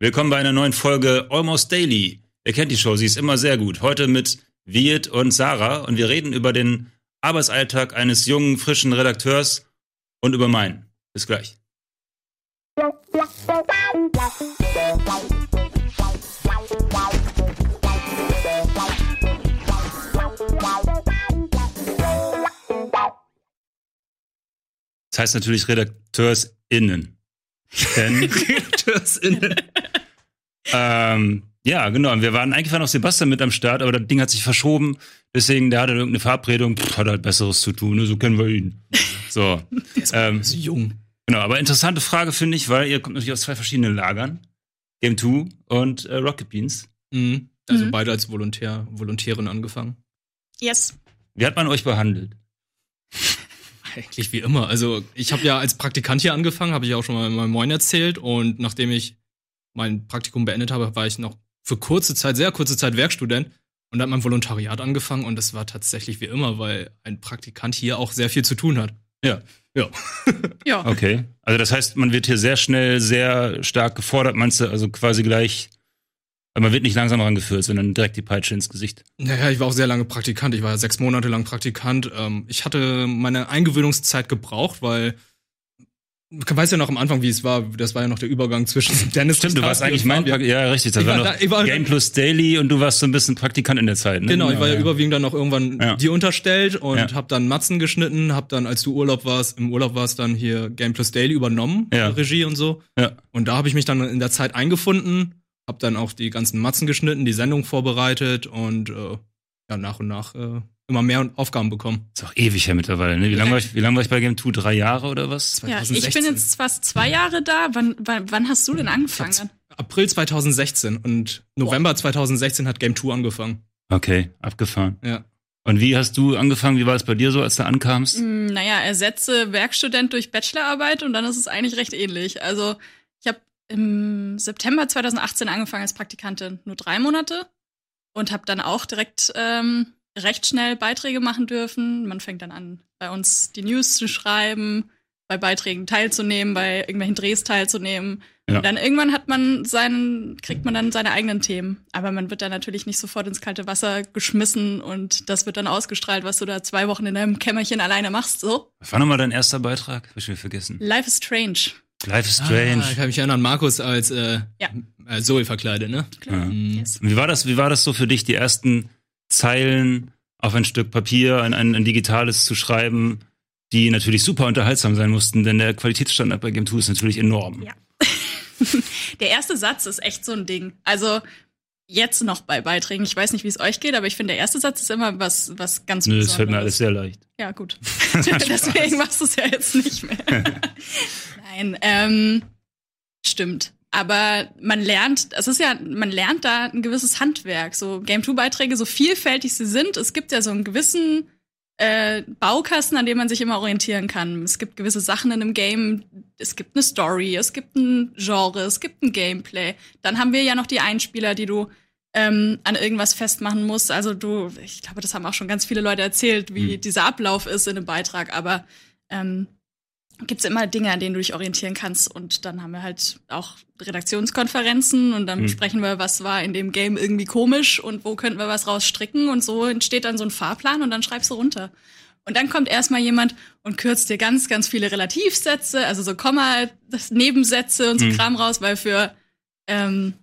Willkommen bei einer neuen Folge Almost Daily. Ihr kennt die Show, sie ist immer sehr gut. Heute mit Wirt und Sarah und wir reden über den Arbeitsalltag eines jungen, frischen Redakteurs und über meinen. Bis gleich. Das heißt natürlich RedakteurInnen. Denn RedakteurInnen. ähm, ja, genau. Und wir waren eigentlich war noch Sebastian mit am Start, aber das Ding hat sich verschoben. Deswegen, der hatte irgendeine Verabredung, pff, hat halt Besseres zu tun, ne? so kennen wir ihn. So. ähm, so jung. Genau, aber interessante Frage finde ich, weil ihr kommt natürlich aus zwei verschiedenen Lagern. Game 2 und äh, Rocket Beans. Mhm. Also mhm. beide als Volontär, Volontärin angefangen. Yes. Wie hat man euch behandelt? Eigentlich wie immer. Also ich habe ja als Praktikant hier angefangen, habe ich auch schon mal in meinem Moin erzählt. Und nachdem ich mein Praktikum beendet habe, war ich noch für kurze Zeit, sehr kurze Zeit Werkstudent und habe mein Volontariat angefangen. Und das war tatsächlich wie immer, weil ein Praktikant hier auch sehr viel zu tun hat. Ja. Ja. ja. Okay. Also das heißt, man wird hier sehr schnell, sehr stark gefordert, meinst du, also quasi gleich man wird nicht langsam rangeführt, sondern direkt die Peitsche ins Gesicht. Naja, ich war auch sehr lange Praktikant. Ich war ja sechs Monate lang Praktikant. Ähm, ich hatte meine Eingewöhnungszeit gebraucht, weil Du weißt ja noch am Anfang, wie es war. Das war ja noch der Übergang zwischen Dennis Stimmt, du warst eigentlich mein, ja, ja richtig. Das war, war noch war, Game Plus Daily und du warst so ein bisschen Praktikant in der Zeit. Ne? Genau, ich war ja, ja, überwiegend dann noch irgendwann ja. dir unterstellt und ja. hab dann Matzen geschnitten, hab dann, als du Urlaub warst, im Urlaub warst, dann hier Game Plus Daily übernommen, ja. Regie und so. Ja. Und da habe ich mich dann in der Zeit eingefunden, hab dann auch die ganzen Matzen geschnitten, die Sendung vorbereitet und äh, ja, nach und nach äh, immer mehr Aufgaben bekommen. Ist auch ewig her mittlerweile, ne? Wie lange war ich, wie lange war ich bei Game 2? Drei Jahre oder was? 2016. Ja, ich bin jetzt fast zwei Jahre da. Wann, wann, wann hast du denn angefangen? April 2016 und November wow. 2016 hat Game 2 angefangen. Okay, abgefahren. Ja. Und wie hast du angefangen? Wie war es bei dir so, als du ankamst? Mm, naja, ersetze Werkstudent durch Bachelorarbeit und dann ist es eigentlich recht ähnlich. Also im September 2018 angefangen als Praktikantin, nur drei Monate und habe dann auch direkt ähm, recht schnell Beiträge machen dürfen. Man fängt dann an, bei uns die News zu schreiben, bei Beiträgen teilzunehmen, bei irgendwelchen Drehs teilzunehmen. Ja. Und dann irgendwann hat man seinen, kriegt man dann seine eigenen Themen. Aber man wird dann natürlich nicht sofort ins kalte Wasser geschmissen und das wird dann ausgestrahlt, was du da zwei Wochen in deinem Kämmerchen alleine machst, so. Was war nochmal dein erster Beitrag? Hab ich mir vergessen. Life is Strange. Life is Strange. Ah, ich kann mich erinnern, Markus als äh, ja. äh, Zoe verkleidet, ne? Klar. Ja. Mhm. Yes. Wie war das, wie war das so für dich, die ersten Zeilen auf ein Stück Papier, ein, ein, ein digitales zu schreiben, die natürlich super unterhaltsam sein mussten, denn der Qualitätsstandard bei Game 2 ist natürlich enorm. Ja. der erste Satz ist echt so ein Ding. Also jetzt noch bei Beiträgen. Ich weiß nicht, wie es euch geht, aber ich finde, der erste Satz ist immer was, was ganz Nö, das fällt mir alles sehr leicht. Ja, gut. Deswegen machst du es ja jetzt nicht mehr. Nein, ähm, stimmt. Aber man lernt, es ist ja, man lernt da ein gewisses Handwerk. So Game 2 Beiträge, so vielfältig sie sind, es gibt ja so einen gewissen äh, Baukasten, an dem man sich immer orientieren kann. Es gibt gewisse Sachen in einem Game, es gibt eine Story, es gibt ein Genre, es gibt ein Gameplay. Dann haben wir ja noch die Einspieler, die du ähm, an irgendwas festmachen musst. Also du, ich glaube, das haben auch schon ganz viele Leute erzählt, wie mhm. dieser Ablauf ist in einem Beitrag, aber ähm, gibt es immer Dinge, an denen du dich orientieren kannst. Und dann haben wir halt auch Redaktionskonferenzen und dann mhm. besprechen wir, was war in dem Game irgendwie komisch und wo könnten wir was rausstricken. Und so entsteht dann so ein Fahrplan und dann schreibst du runter. Und dann kommt erstmal jemand und kürzt dir ganz, ganz viele Relativsätze, also so Komma, Nebensätze und so mhm. Kram raus, weil für ähm,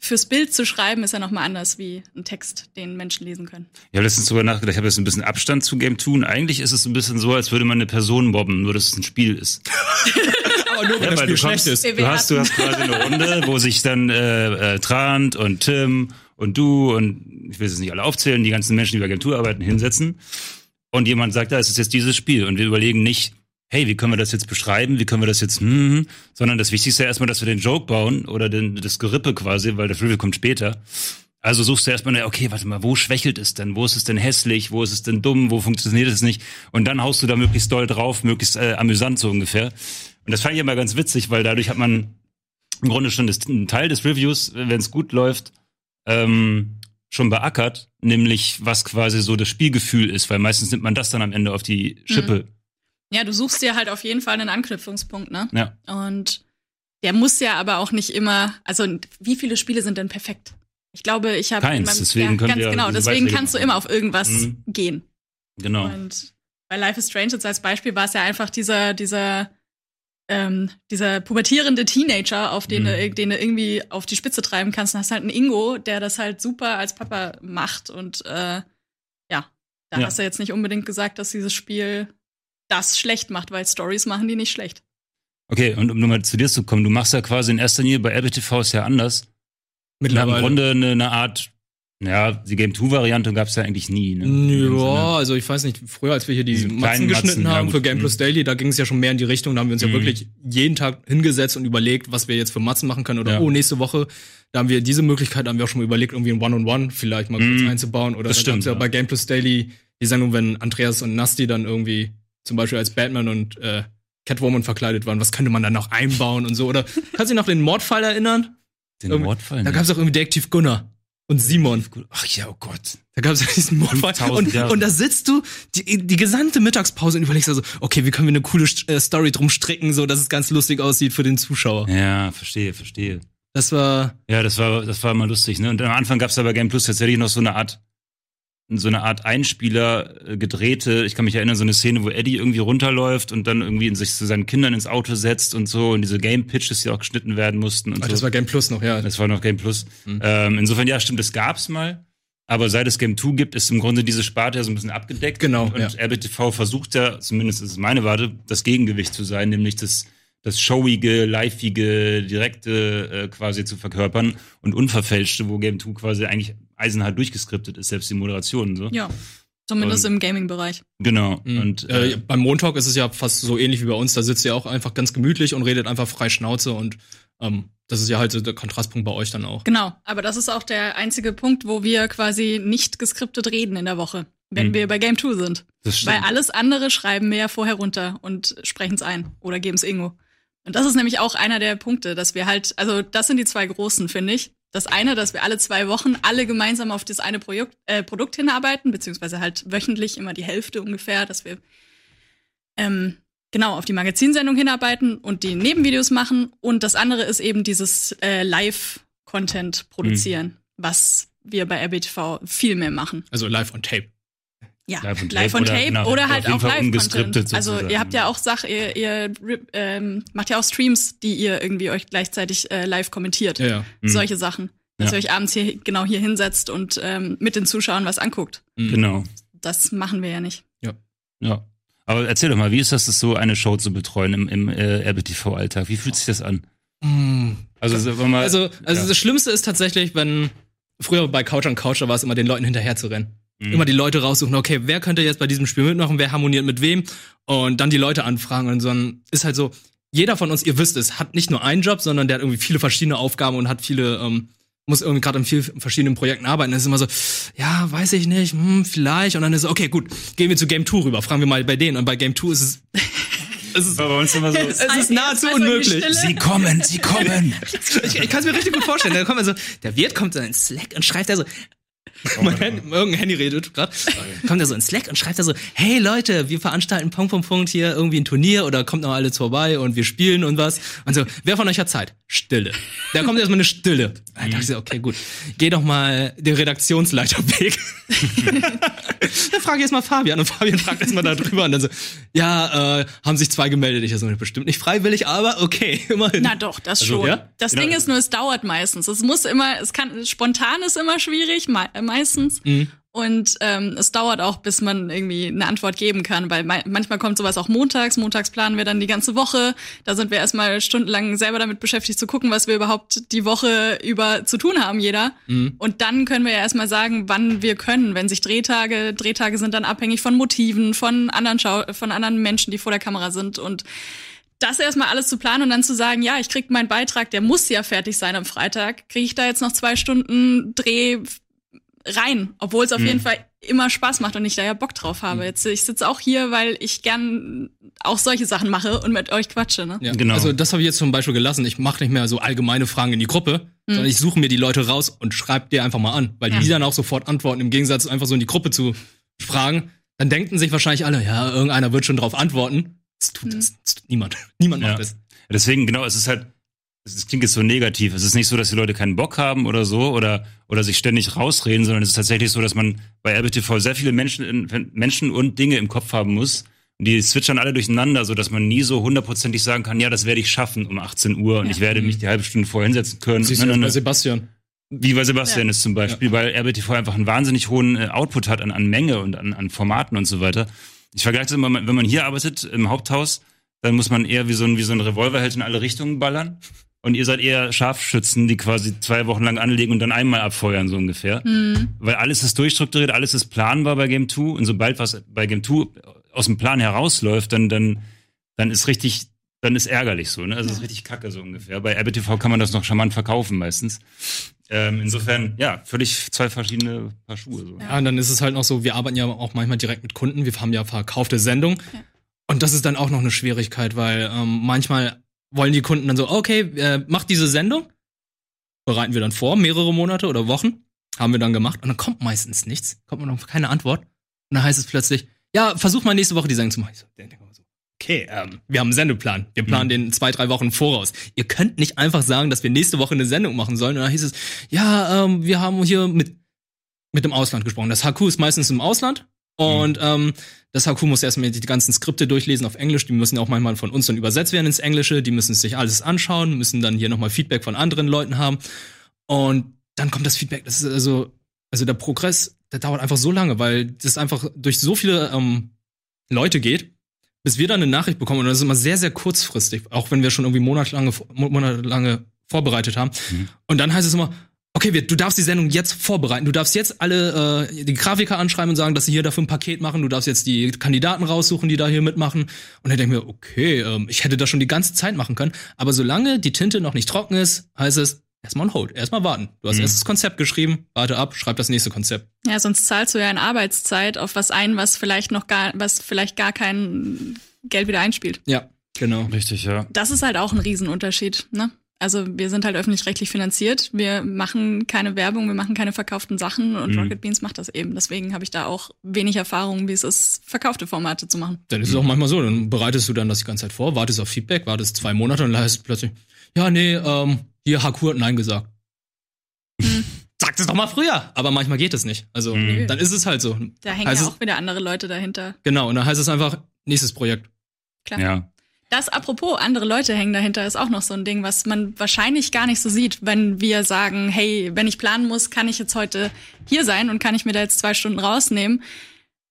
fürs Bild zu schreiben ist ja nochmal anders wie ein Text, den Menschen lesen können. Ich habe letztens drüber nachgedacht, ich habe jetzt ein bisschen Abstand zu Game 2 und eigentlich ist es ein bisschen so, als würde man eine Person mobben, nur dass es ein Spiel ist. Aber nur, wenn ja, das Spiel schlecht ist. Du hast, du hast quasi eine Runde, wo sich dann äh, äh, Trant und Tim und du und ich will es nicht alle aufzählen, die ganzen Menschen, die bei Game 2 arbeiten, hinsetzen und jemand sagt, da ja, es ist jetzt dieses Spiel und wir überlegen nicht, hey, wie können wir das jetzt beschreiben, wie können wir das jetzt, hm, hm, hm, sondern das Wichtigste ist erstmal, dass wir den Joke bauen oder den, das Gerippe quasi, weil das Review kommt später. Also suchst du erstmal, okay, warte mal, wo schwächelt es denn? Wo ist es denn hässlich? Wo ist es denn dumm? Wo funktioniert es nicht? Und dann haust du da möglichst doll drauf, möglichst äh, amüsant so ungefähr. Und das fand ich immer ganz witzig, weil dadurch hat man im Grunde schon das, einen Teil des Reviews, wenn es gut läuft, ähm, schon beackert, nämlich was quasi so das Spielgefühl ist, weil meistens nimmt man das dann am Ende auf die Schippe. Mhm ja, du suchst dir halt auf jeden Fall einen Anknüpfungspunkt, ne? Ja. Und der muss ja aber auch nicht immer, also wie viele Spiele sind denn perfekt? Ich glaube, ich habe keins, deswegen ja, ganz genau, deswegen kannst du immer auf irgendwas mhm. gehen. Genau. Und bei Life is Strange jetzt als Beispiel war es ja einfach dieser dieser ähm, dieser pubertierende Teenager, auf den, mhm. du, den du irgendwie auf die Spitze treiben kannst. Dann hast halt einen Ingo, der das halt super als Papa macht. Und äh, ja, da ja. hast du jetzt nicht unbedingt gesagt, dass dieses Spiel das schlecht macht, weil Stories machen die nicht schlecht. Okay, und um nochmal zu dir zu kommen, du machst ja quasi in erster Linie bei RBTV ist ja anders. Mittlerweile. Im Grunde eine, eine Art ja, die Game 2-Variante gab es ja eigentlich nie. Ne? Ja, also ich weiß nicht, früher, als wir hier die Matzen geschnitten Matzen, haben ja, für Game Plus Daily, da ging es ja schon mehr in die Richtung, da haben wir uns mhm. ja wirklich jeden Tag hingesetzt und überlegt, was wir jetzt für Matzen machen können. Oder ja. oh, nächste Woche, da haben wir diese Möglichkeit, da haben wir auch schon mal überlegt, irgendwie ein One-on-One -on -One vielleicht mal kurz mhm. einzubauen. Oder das stimmt, ja, bei Game Plus Daily die Sendung, wenn Andreas und Nasty dann irgendwie zum Beispiel als Batman und äh, Catwoman verkleidet waren, was könnte man dann noch einbauen und so? Oder kannst du dich noch den Mordfall erinnern? Den irgendwie, Mordfall? Da gab es auch irgendwie Detektiv Gunnar und Simon. Ach ja, oh Gott. Da gab es diesen Mordfall. Und, und da sitzt du die, die gesamte Mittagspause und überlegst also, okay, wie können wir eine coole äh, Story drum stricken, so dass es ganz lustig aussieht für den Zuschauer. Ja, verstehe, verstehe. Das war. Ja, das war, das war immer lustig, ne? Und am Anfang gab es aber Game Plus tatsächlich noch so eine Art so eine Art Einspieler äh, gedrehte. Ich kann mich erinnern, so eine Szene, wo Eddie irgendwie runterläuft und dann irgendwie in sich zu seinen Kindern ins Auto setzt und so und diese Game Pitches, die auch geschnitten werden mussten und Ach, so. Das war Game Plus noch, ja. Das war noch Game Plus. Mhm. Ähm, insofern, ja, stimmt, das gab's mal. Aber seit es Game 2 gibt, ist im Grunde diese Sparte ja so ein bisschen abgedeckt. Genau. Und ja. RBTV versucht ja, zumindest ist es meine Warte, das Gegengewicht zu sein, nämlich das das showige, liveige, direkte äh, quasi zu verkörpern und unverfälschte, wo Game 2 quasi eigentlich eisenhart durchgeskriptet ist, selbst die Moderation so. Ja. Zumindest und, im Gaming-Bereich. Genau. Mhm. Und äh, äh, beim Montalk ist es ja fast so ähnlich wie bei uns. Da sitzt ihr auch einfach ganz gemütlich und redet einfach frei Schnauze und ähm, das ist ja halt so der Kontrastpunkt bei euch dann auch. Genau, aber das ist auch der einzige Punkt, wo wir quasi nicht geskriptet reden in der Woche, wenn mhm. wir bei Game 2 sind. Das stimmt. Weil alles andere schreiben wir ja vorher runter und sprechen es ein oder geben es Ingo. Und das ist nämlich auch einer der Punkte, dass wir halt, also das sind die zwei großen, finde ich. Das eine, dass wir alle zwei Wochen alle gemeinsam auf das eine Projekt, äh, Produkt hinarbeiten, beziehungsweise halt wöchentlich immer die Hälfte ungefähr, dass wir ähm, genau auf die Magazinsendung hinarbeiten und die Nebenvideos machen. Und das andere ist eben dieses äh, Live-Content produzieren, mhm. was wir bei RBTV viel mehr machen. Also live on tape. Ja, live on tape, live on tape oder, genau, oder, halt auch live-Content. Also ihr habt ja auch Sach, ihr, ihr ähm, macht ja auch Streams, die ihr irgendwie euch gleichzeitig äh, live kommentiert. Ja, ja. Mhm. Solche Sachen. Dass ja. ihr euch abends hier genau hier hinsetzt und ähm, mit den Zuschauern was anguckt. Mhm. Genau. Das machen wir ja nicht. Ja. Ja. Aber erzähl doch mal, wie ist das, das so eine Show zu betreuen im, im äh, RBTV-Alltag? Wie fühlt sich das an? Mhm. Also, mal, also, also ja. das Schlimmste ist tatsächlich, wenn früher bei Couch on Couch, war es immer den Leuten hinterher zu rennen. Mhm. Immer die Leute raussuchen, okay, wer könnte jetzt bei diesem Spiel mitmachen, wer harmoniert mit wem und dann die Leute anfragen und so ist halt so, jeder von uns, ihr wisst es, hat nicht nur einen Job, sondern der hat irgendwie viele verschiedene Aufgaben und hat viele, ähm, muss irgendwie gerade in vielen verschiedenen Projekten arbeiten. Das ist immer so, ja, weiß ich nicht, hm, vielleicht. Und dann ist es, okay, gut, gehen wir zu Game 2 rüber, fragen wir mal bei denen. Und bei Game 2 ist es. Es ist, bei uns immer so. Es ist nahezu unmöglich. Sie kommen, sie kommen. ich, ich kann es mir richtig gut vorstellen. Da kommt also, der Wirt kommt so in Slack und schreibt da so, mein Handy, irgendein Handy redet gerade. Kommt er so in Slack und schreibt da so, hey Leute, wir veranstalten Punkt, Punkt, Punkt hier irgendwie ein Turnier oder kommt noch alles vorbei und wir spielen und was. Und so, wer von euch hat Zeit? Stille. Da kommt erstmal eine Stille. Da dachte ich so, okay, gut. Geh doch mal den Redaktionsleiterweg. dann frage ich erstmal Fabian und Fabian fragt erstmal da drüber und dann so, ja, äh, haben sich zwei gemeldet. Ich so, bestimmt nicht freiwillig, aber okay, immerhin. Na doch, das also, schon. Ja? Das genau. Ding ist nur, es dauert meistens. Es muss immer, es kann, spontan ist immer schwierig, meistens. Mhm. Und ähm, es dauert auch, bis man irgendwie eine Antwort geben kann, weil manchmal kommt sowas auch montags. Montags planen wir dann die ganze Woche. Da sind wir erstmal stundenlang selber damit beschäftigt zu gucken, was wir überhaupt die Woche über zu tun haben, jeder. Mhm. Und dann können wir ja erstmal sagen, wann wir können. Wenn sich Drehtage, Drehtage sind dann abhängig von Motiven, von anderen Schau von anderen Menschen, die vor der Kamera sind und das erstmal alles zu planen und dann zu sagen, ja, ich krieg meinen Beitrag, der muss ja fertig sein am Freitag, kriege ich da jetzt noch zwei Stunden Dreh rein, obwohl es auf mhm. jeden Fall immer Spaß macht und ich da ja Bock drauf habe. Mhm. Jetzt ich sitze auch hier, weil ich gern auch solche Sachen mache und mit euch quatsche. Ne? Ja, genau. Also das habe ich jetzt zum Beispiel gelassen. Ich mache nicht mehr so allgemeine Fragen in die Gruppe, mhm. sondern ich suche mir die Leute raus und schreibe dir einfach mal an, weil ja. die dann auch sofort antworten. Im Gegensatz einfach so in die Gruppe zu fragen, dann denken sich wahrscheinlich alle, ja, irgendeiner wird schon drauf antworten. Das tut, mhm. das, das tut niemand. Niemand macht ja. das. Deswegen genau, es ist halt das klingt jetzt so negativ. Es ist nicht so, dass die Leute keinen Bock haben oder so oder, oder sich ständig rausreden, sondern es ist tatsächlich so, dass man bei RBTV sehr viele Menschen, Menschen und Dinge im Kopf haben muss. Und die switchern alle durcheinander, so dass man nie so hundertprozentig sagen kann, ja, das werde ich schaffen um 18 Uhr und ja. ich werde mich die halbe Stunde vorher hinsetzen können. Siehst du das bei Sebastian? Wie bei Sebastian ja. ist zum Beispiel, ja. weil RBTV einfach einen wahnsinnig hohen äh, Output hat an, an Menge und an, an Formaten und so weiter. Ich vergleiche das immer, wenn man hier arbeitet im Haupthaus, dann muss man eher wie so ein, wie so ein Revolverheld in alle Richtungen ballern. Und ihr seid eher Scharfschützen, die quasi zwei Wochen lang anlegen und dann einmal abfeuern, so ungefähr. Mhm. Weil alles ist durchstrukturiert, alles ist planbar bei Game 2. Und sobald was bei Game 2 aus dem Plan herausläuft, dann, dann, dann ist richtig, dann ist ärgerlich so, ne? Also ja. ist richtig kacke so ungefähr. Bei RBTV kann man das noch charmant verkaufen meistens. Ähm, insofern, ja, völlig zwei verschiedene Paar Schuhe. So. Ja, und dann ist es halt noch so, wir arbeiten ja auch manchmal direkt mit Kunden, wir haben ja verkaufte Sendungen. Ja. Und das ist dann auch noch eine Schwierigkeit, weil ähm, manchmal wollen die Kunden dann so, okay, äh, mach diese Sendung, bereiten wir dann vor, mehrere Monate oder Wochen, haben wir dann gemacht und dann kommt meistens nichts, kommt noch keine Antwort. Und dann heißt es plötzlich, ja, versuch mal nächste Woche die Sendung zu machen. Ich so okay, ähm, wir haben einen Sendeplan, wir planen mhm. den zwei, drei Wochen voraus. Ihr könnt nicht einfach sagen, dass wir nächste Woche eine Sendung machen sollen. Und dann hieß es, ja, ähm, wir haben hier mit, mit dem Ausland gesprochen. Das HQ ist meistens im Ausland und mhm. ähm, das HQ muss erstmal die ganzen Skripte durchlesen auf Englisch. Die müssen auch manchmal von uns dann übersetzt werden ins Englische. Die müssen sich alles anschauen, müssen dann hier nochmal Feedback von anderen Leuten haben. Und dann kommt das Feedback. Das ist also, also der Progress, der dauert einfach so lange, weil das einfach durch so viele ähm, Leute geht, bis wir dann eine Nachricht bekommen. Und das ist immer sehr, sehr kurzfristig, auch wenn wir schon irgendwie monatelange, monatelange vorbereitet haben. Mhm. Und dann heißt es immer, okay, du darfst die Sendung jetzt vorbereiten. Du darfst jetzt alle äh, die Grafiker anschreiben und sagen, dass sie hier dafür ein Paket machen. Du darfst jetzt die Kandidaten raussuchen, die da hier mitmachen. Und dann denke ich mir, okay, ähm, ich hätte das schon die ganze Zeit machen können. Aber solange die Tinte noch nicht trocken ist, heißt es, erstmal on hold, erstmal warten. Du hast mhm. erst das Konzept geschrieben, warte ab, schreib das nächste Konzept. Ja, sonst zahlst du ja in Arbeitszeit auf was ein, was vielleicht noch gar, was vielleicht gar kein Geld wieder einspielt. Ja, genau. Richtig, ja. Das ist halt auch ein Riesenunterschied, ne? Also wir sind halt öffentlich-rechtlich finanziert. Wir machen keine Werbung, wir machen keine verkauften Sachen und mhm. Rocket Beans macht das eben. Deswegen habe ich da auch wenig Erfahrung, wie es ist, verkaufte Formate zu machen. Dann ist es auch manchmal so, dann bereitest du dann das die ganze Zeit vor, wartest auf Feedback, wartest zwei Monate und dann heißt es plötzlich, ja, nee, ähm, hier Haku hat Nein gesagt. Mhm. Sagt es doch mal früher. Aber manchmal geht es nicht. Also mhm. dann ist es halt so. Da hängen heißt ja auch wieder andere Leute dahinter. Genau, und dann heißt es einfach, nächstes Projekt. Klar. Ja. Das apropos, andere Leute hängen dahinter, ist auch noch so ein Ding, was man wahrscheinlich gar nicht so sieht, wenn wir sagen, hey, wenn ich planen muss, kann ich jetzt heute hier sein und kann ich mir da jetzt zwei Stunden rausnehmen.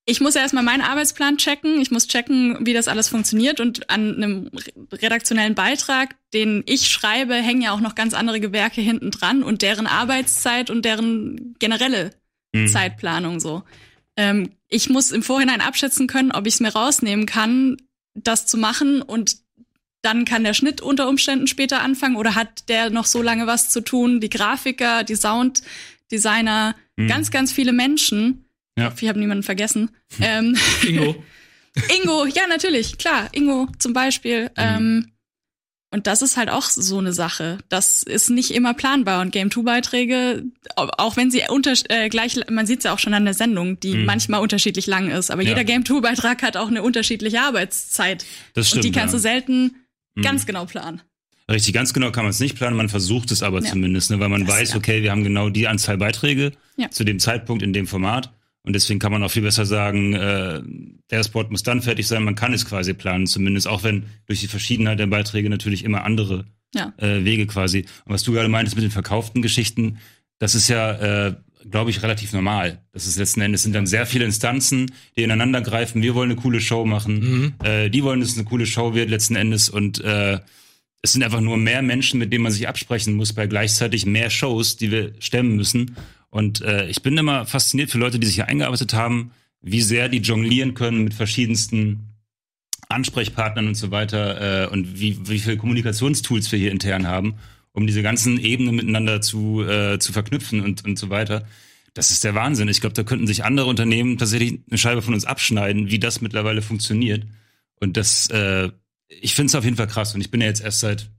Ich muss ja erstmal meinen Arbeitsplan checken. Ich muss checken, wie das alles funktioniert. Und an einem redaktionellen Beitrag, den ich schreibe, hängen ja auch noch ganz andere Gewerke hinten dran und deren Arbeitszeit und deren generelle mhm. Zeitplanung so. Ähm, ich muss im Vorhinein abschätzen können, ob ich es mir rausnehmen kann, das zu machen und dann kann der Schnitt unter Umständen später anfangen oder hat der noch so lange was zu tun? Die Grafiker, die Sounddesigner, mhm. ganz, ganz viele Menschen. Ja. Ich habe niemanden vergessen. Ähm, Ingo. Ingo, ja, natürlich, klar. Ingo zum Beispiel. Mhm. Ähm, und das ist halt auch so eine Sache. Das ist nicht immer planbar. Und Game 2 Beiträge, auch wenn sie unter, äh, gleich, man sieht es ja auch schon an der Sendung, die mhm. manchmal unterschiedlich lang ist. Aber ja. jeder Game 2 Beitrag hat auch eine unterschiedliche Arbeitszeit. Das stimmt, und die kannst ja. du selten mhm. ganz genau planen. Richtig, ganz genau kann man es nicht planen, man versucht es aber ja. zumindest, ne, weil man das, weiß, okay, wir haben genau die Anzahl Beiträge zu dem Zeitpunkt in dem Format. Und deswegen kann man auch viel besser sagen, äh, der Spot muss dann fertig sein. Man kann es quasi planen, zumindest, auch wenn durch die Verschiedenheit der Beiträge natürlich immer andere ja. äh, Wege quasi. Und was du gerade meintest mit den verkauften Geschichten, das ist ja, äh, glaube ich, relativ normal. Das ist letzten Endes sind dann sehr viele Instanzen, die ineinander greifen. Wir wollen eine coole Show machen. Mhm. Äh, die wollen, dass es eine coole Show wird letzten Endes. Und äh, es sind einfach nur mehr Menschen, mit denen man sich absprechen muss, bei gleichzeitig mehr Shows, die wir stemmen müssen. Und äh, ich bin immer fasziniert für Leute, die sich hier eingearbeitet haben, wie sehr die jonglieren können mit verschiedensten Ansprechpartnern und so weiter äh, und wie, wie viele Kommunikationstools wir hier intern haben, um diese ganzen Ebenen miteinander zu, äh, zu verknüpfen und, und so weiter. Das ist der Wahnsinn. Ich glaube, da könnten sich andere Unternehmen tatsächlich eine Scheibe von uns abschneiden, wie das mittlerweile funktioniert. Und das, äh, ich finde es auf jeden Fall krass. Und ich bin ja jetzt erst seit,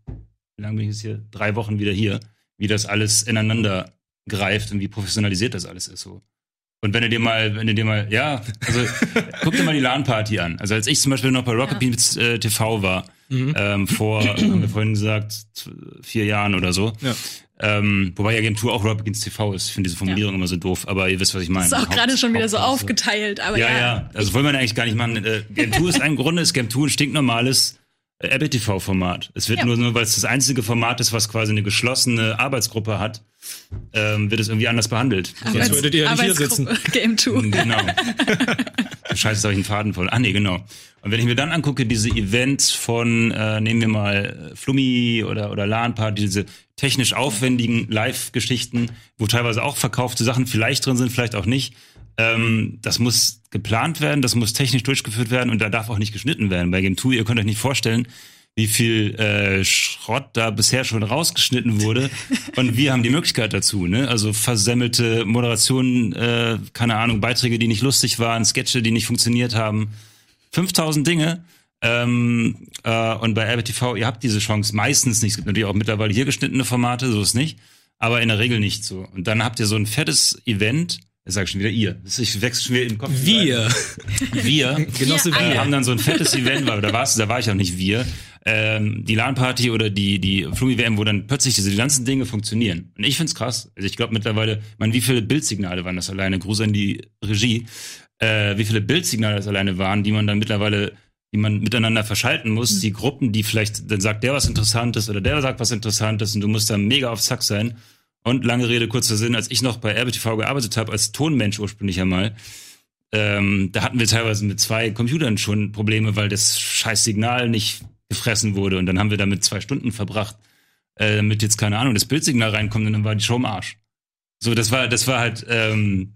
wie lange bin ich jetzt hier? Drei Wochen wieder hier, wie das alles ineinander greift und wie professionalisiert das alles ist so. Und wenn du dir mal, wenn du dir mal, ja, also guck dir mal die LAN-Party an. Also als ich zum Beispiel noch bei Rocket ja. Beans äh, TV war, mhm. ähm, vor, haben wir vorhin gesagt, vier Jahren oder so. Ja. Ähm, wobei ja Game Tour auch Rocket Beans TV ist. Ich finde diese Formulierung ja. immer so doof, aber ihr wisst, was ich meine. Das ist auch gerade schon wieder so aufgeteilt, aber ja. Ja, ja, also wollen wir eigentlich gar nicht machen. Äh, Game Tour ist ein Grunde, ist Game Tour ein stinknormales Apple TV-Format. Es wird ja. nur, nur weil es das einzige Format ist, was quasi eine geschlossene Arbeitsgruppe hat, ähm, wird es irgendwie anders behandelt. Arbeits Sonst würdet ihr ja nicht hier sitzen. Game 2. Genau. Scheiße, habe ich einen Faden voll. Ah, nee, genau. Und wenn ich mir dann angucke, diese Events von, äh, nehmen wir mal Flummi oder, oder LAN-Party, diese technisch aufwendigen Live-Geschichten, wo teilweise auch verkaufte Sachen vielleicht drin sind, vielleicht auch nicht. Ähm, das muss geplant werden, das muss technisch durchgeführt werden und da darf auch nicht geschnitten werden. Bei Game 2, ihr könnt euch nicht vorstellen, wie viel äh, Schrott da bisher schon rausgeschnitten wurde. Und wir haben die Möglichkeit dazu, ne? Also versemmelte Moderationen, äh, keine Ahnung, Beiträge, die nicht lustig waren, Sketche, die nicht funktioniert haben. 5000 Dinge. Ähm, äh, und bei RBTV, ihr habt diese Chance meistens nicht. Es gibt natürlich auch mittlerweile hier geschnittene Formate, so ist nicht. Aber in der Regel nicht so. Und dann habt ihr so ein fettes Event, Ich schon wieder ihr. Ich wechsle schon wieder im Kopf. Wir. Wir. Genosse wir. haben dann so ein fettes Event, weil da warst da war ich auch nicht wir. Ähm, die LAN-Party oder die, die Flumi-WM, wo dann plötzlich diese ganzen Dinge funktionieren. Und ich find's krass. Also ich glaube mittlerweile, man, wie viele Bildsignale waren das alleine? Gruß an die Regie. Äh, wie viele Bildsignale das alleine waren, die man dann mittlerweile die man miteinander verschalten muss, mhm. die Gruppen, die vielleicht, dann sagt der was Interessantes oder der sagt was Interessantes und du musst da mega auf Zack sein. Und lange Rede, kurzer Sinn, als ich noch bei RBTV gearbeitet habe, als Tonmensch ursprünglich einmal, ähm, da hatten wir teilweise mit zwei Computern schon Probleme, weil das scheiß Signal nicht gefressen wurde. Und dann haben wir damit zwei Stunden verbracht, äh, damit jetzt, keine Ahnung, das Bildsignal reinkommt und dann war die Show im Arsch. So, das war, das war halt, ähm,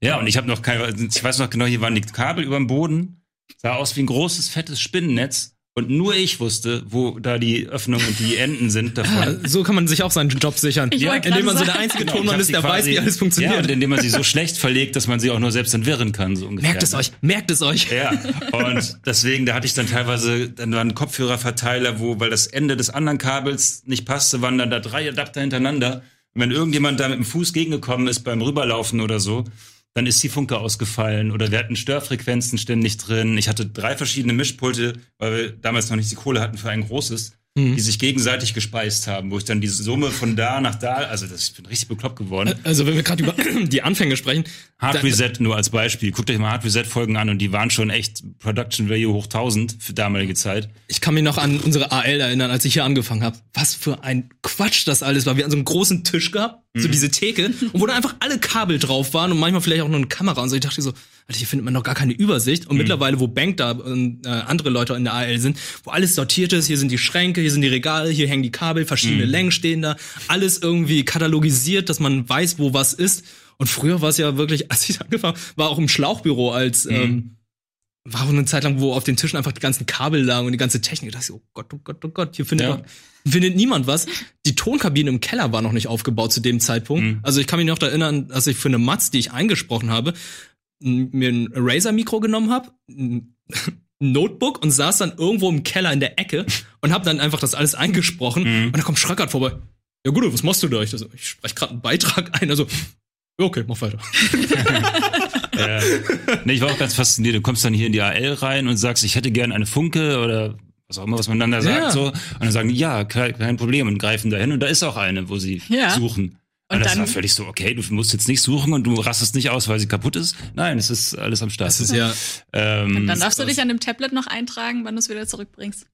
ja, und ich habe noch keine, ich weiß noch genau, hier waren die Kabel über dem Boden, sah aus wie ein großes, fettes Spinnennetz und nur ich wusste, wo da die Öffnungen und die Enden sind davon. Ja, so kann man sich auch seinen Job sichern. ja, indem man so der einzige genau, Tonmann ist, der weiß, wie alles funktioniert. Ja, und indem man sie so schlecht verlegt, dass man sie auch nur selbst entwirren kann, so ungefähr. Merkt es euch, merkt es euch. Ja, und deswegen, da hatte ich dann teilweise, dann waren Kopfhörerverteiler, wo, weil das Ende des anderen Kabels nicht passte, waren dann da drei Adapter hintereinander. Und wenn irgendjemand da mit dem Fuß gegengekommen ist beim Rüberlaufen oder so, dann ist die Funke ausgefallen oder wir hatten Störfrequenzen ständig drin. Ich hatte drei verschiedene Mischpulte, weil wir damals noch nicht die Kohle hatten für ein großes mhm. die sich gegenseitig gespeist haben, wo ich dann diese Summe von da nach da, also das, ich bin richtig bekloppt geworden. Also wenn wir gerade über die Anfänge sprechen. Hard Reset nur als Beispiel. Guckt euch mal Hard Reset Folgen an und die waren schon echt Production Value hoch 1000 für damalige Zeit. Ich kann mich noch an unsere AL erinnern, als ich hier angefangen habe. Was für ein Quatsch das alles war. Wir hatten so einen großen Tisch gehabt, so mhm. diese Theke, und wo da einfach alle Kabel drauf waren und manchmal vielleicht auch nur eine Kamera und so. Ich dachte so, Alter, hier findet man noch gar keine Übersicht. Und mhm. mittlerweile, wo Bank da und äh, andere Leute in der AL sind, wo alles sortiert ist, hier sind die Schränke, hier sind die Regale, hier hängen die Kabel, verschiedene mhm. Längen stehen da, alles irgendwie katalogisiert, dass man weiß, wo was ist. Und früher war es ja wirklich, als ich angefangen war auch im Schlauchbüro als mhm. ähm, war auch eine Zeit lang, wo auf den Tischen einfach die ganzen Kabel lagen und die ganze Technik. Da dachte ich, oh Gott, oh Gott, oh Gott, hier findet, ja. noch, findet niemand was. Die Tonkabine im Keller war noch nicht aufgebaut zu dem Zeitpunkt. Mhm. Also ich kann mich noch erinnern, dass ich für eine Matz, die ich eingesprochen habe, mir ein Razer-Mikro genommen habe, ein Notebook und saß dann irgendwo im Keller in der Ecke und habe dann einfach das alles eingesprochen. Mhm. Und dann kommt Schröckert vorbei. Ja gut, was machst du da? Ich, also, ich spreche gerade einen Beitrag ein. Also, okay, mach weiter. ja. nee, ich war auch ganz fasziniert. Du kommst dann hier in die AL rein und sagst, ich hätte gern eine Funke oder was auch immer, was man dann da sagt. Ja. So. Und dann sagen die, ja, kein Problem und greifen dahin. Und da ist auch eine, wo sie ja. suchen. Und, und das dann, war völlig so, okay, du musst jetzt nicht suchen und du rastest nicht aus, weil sie kaputt ist. Nein, es ist alles am Start. Das ist ja. Ähm, und dann darfst du dich an dem Tablet noch eintragen, wann du es wieder zurückbringst.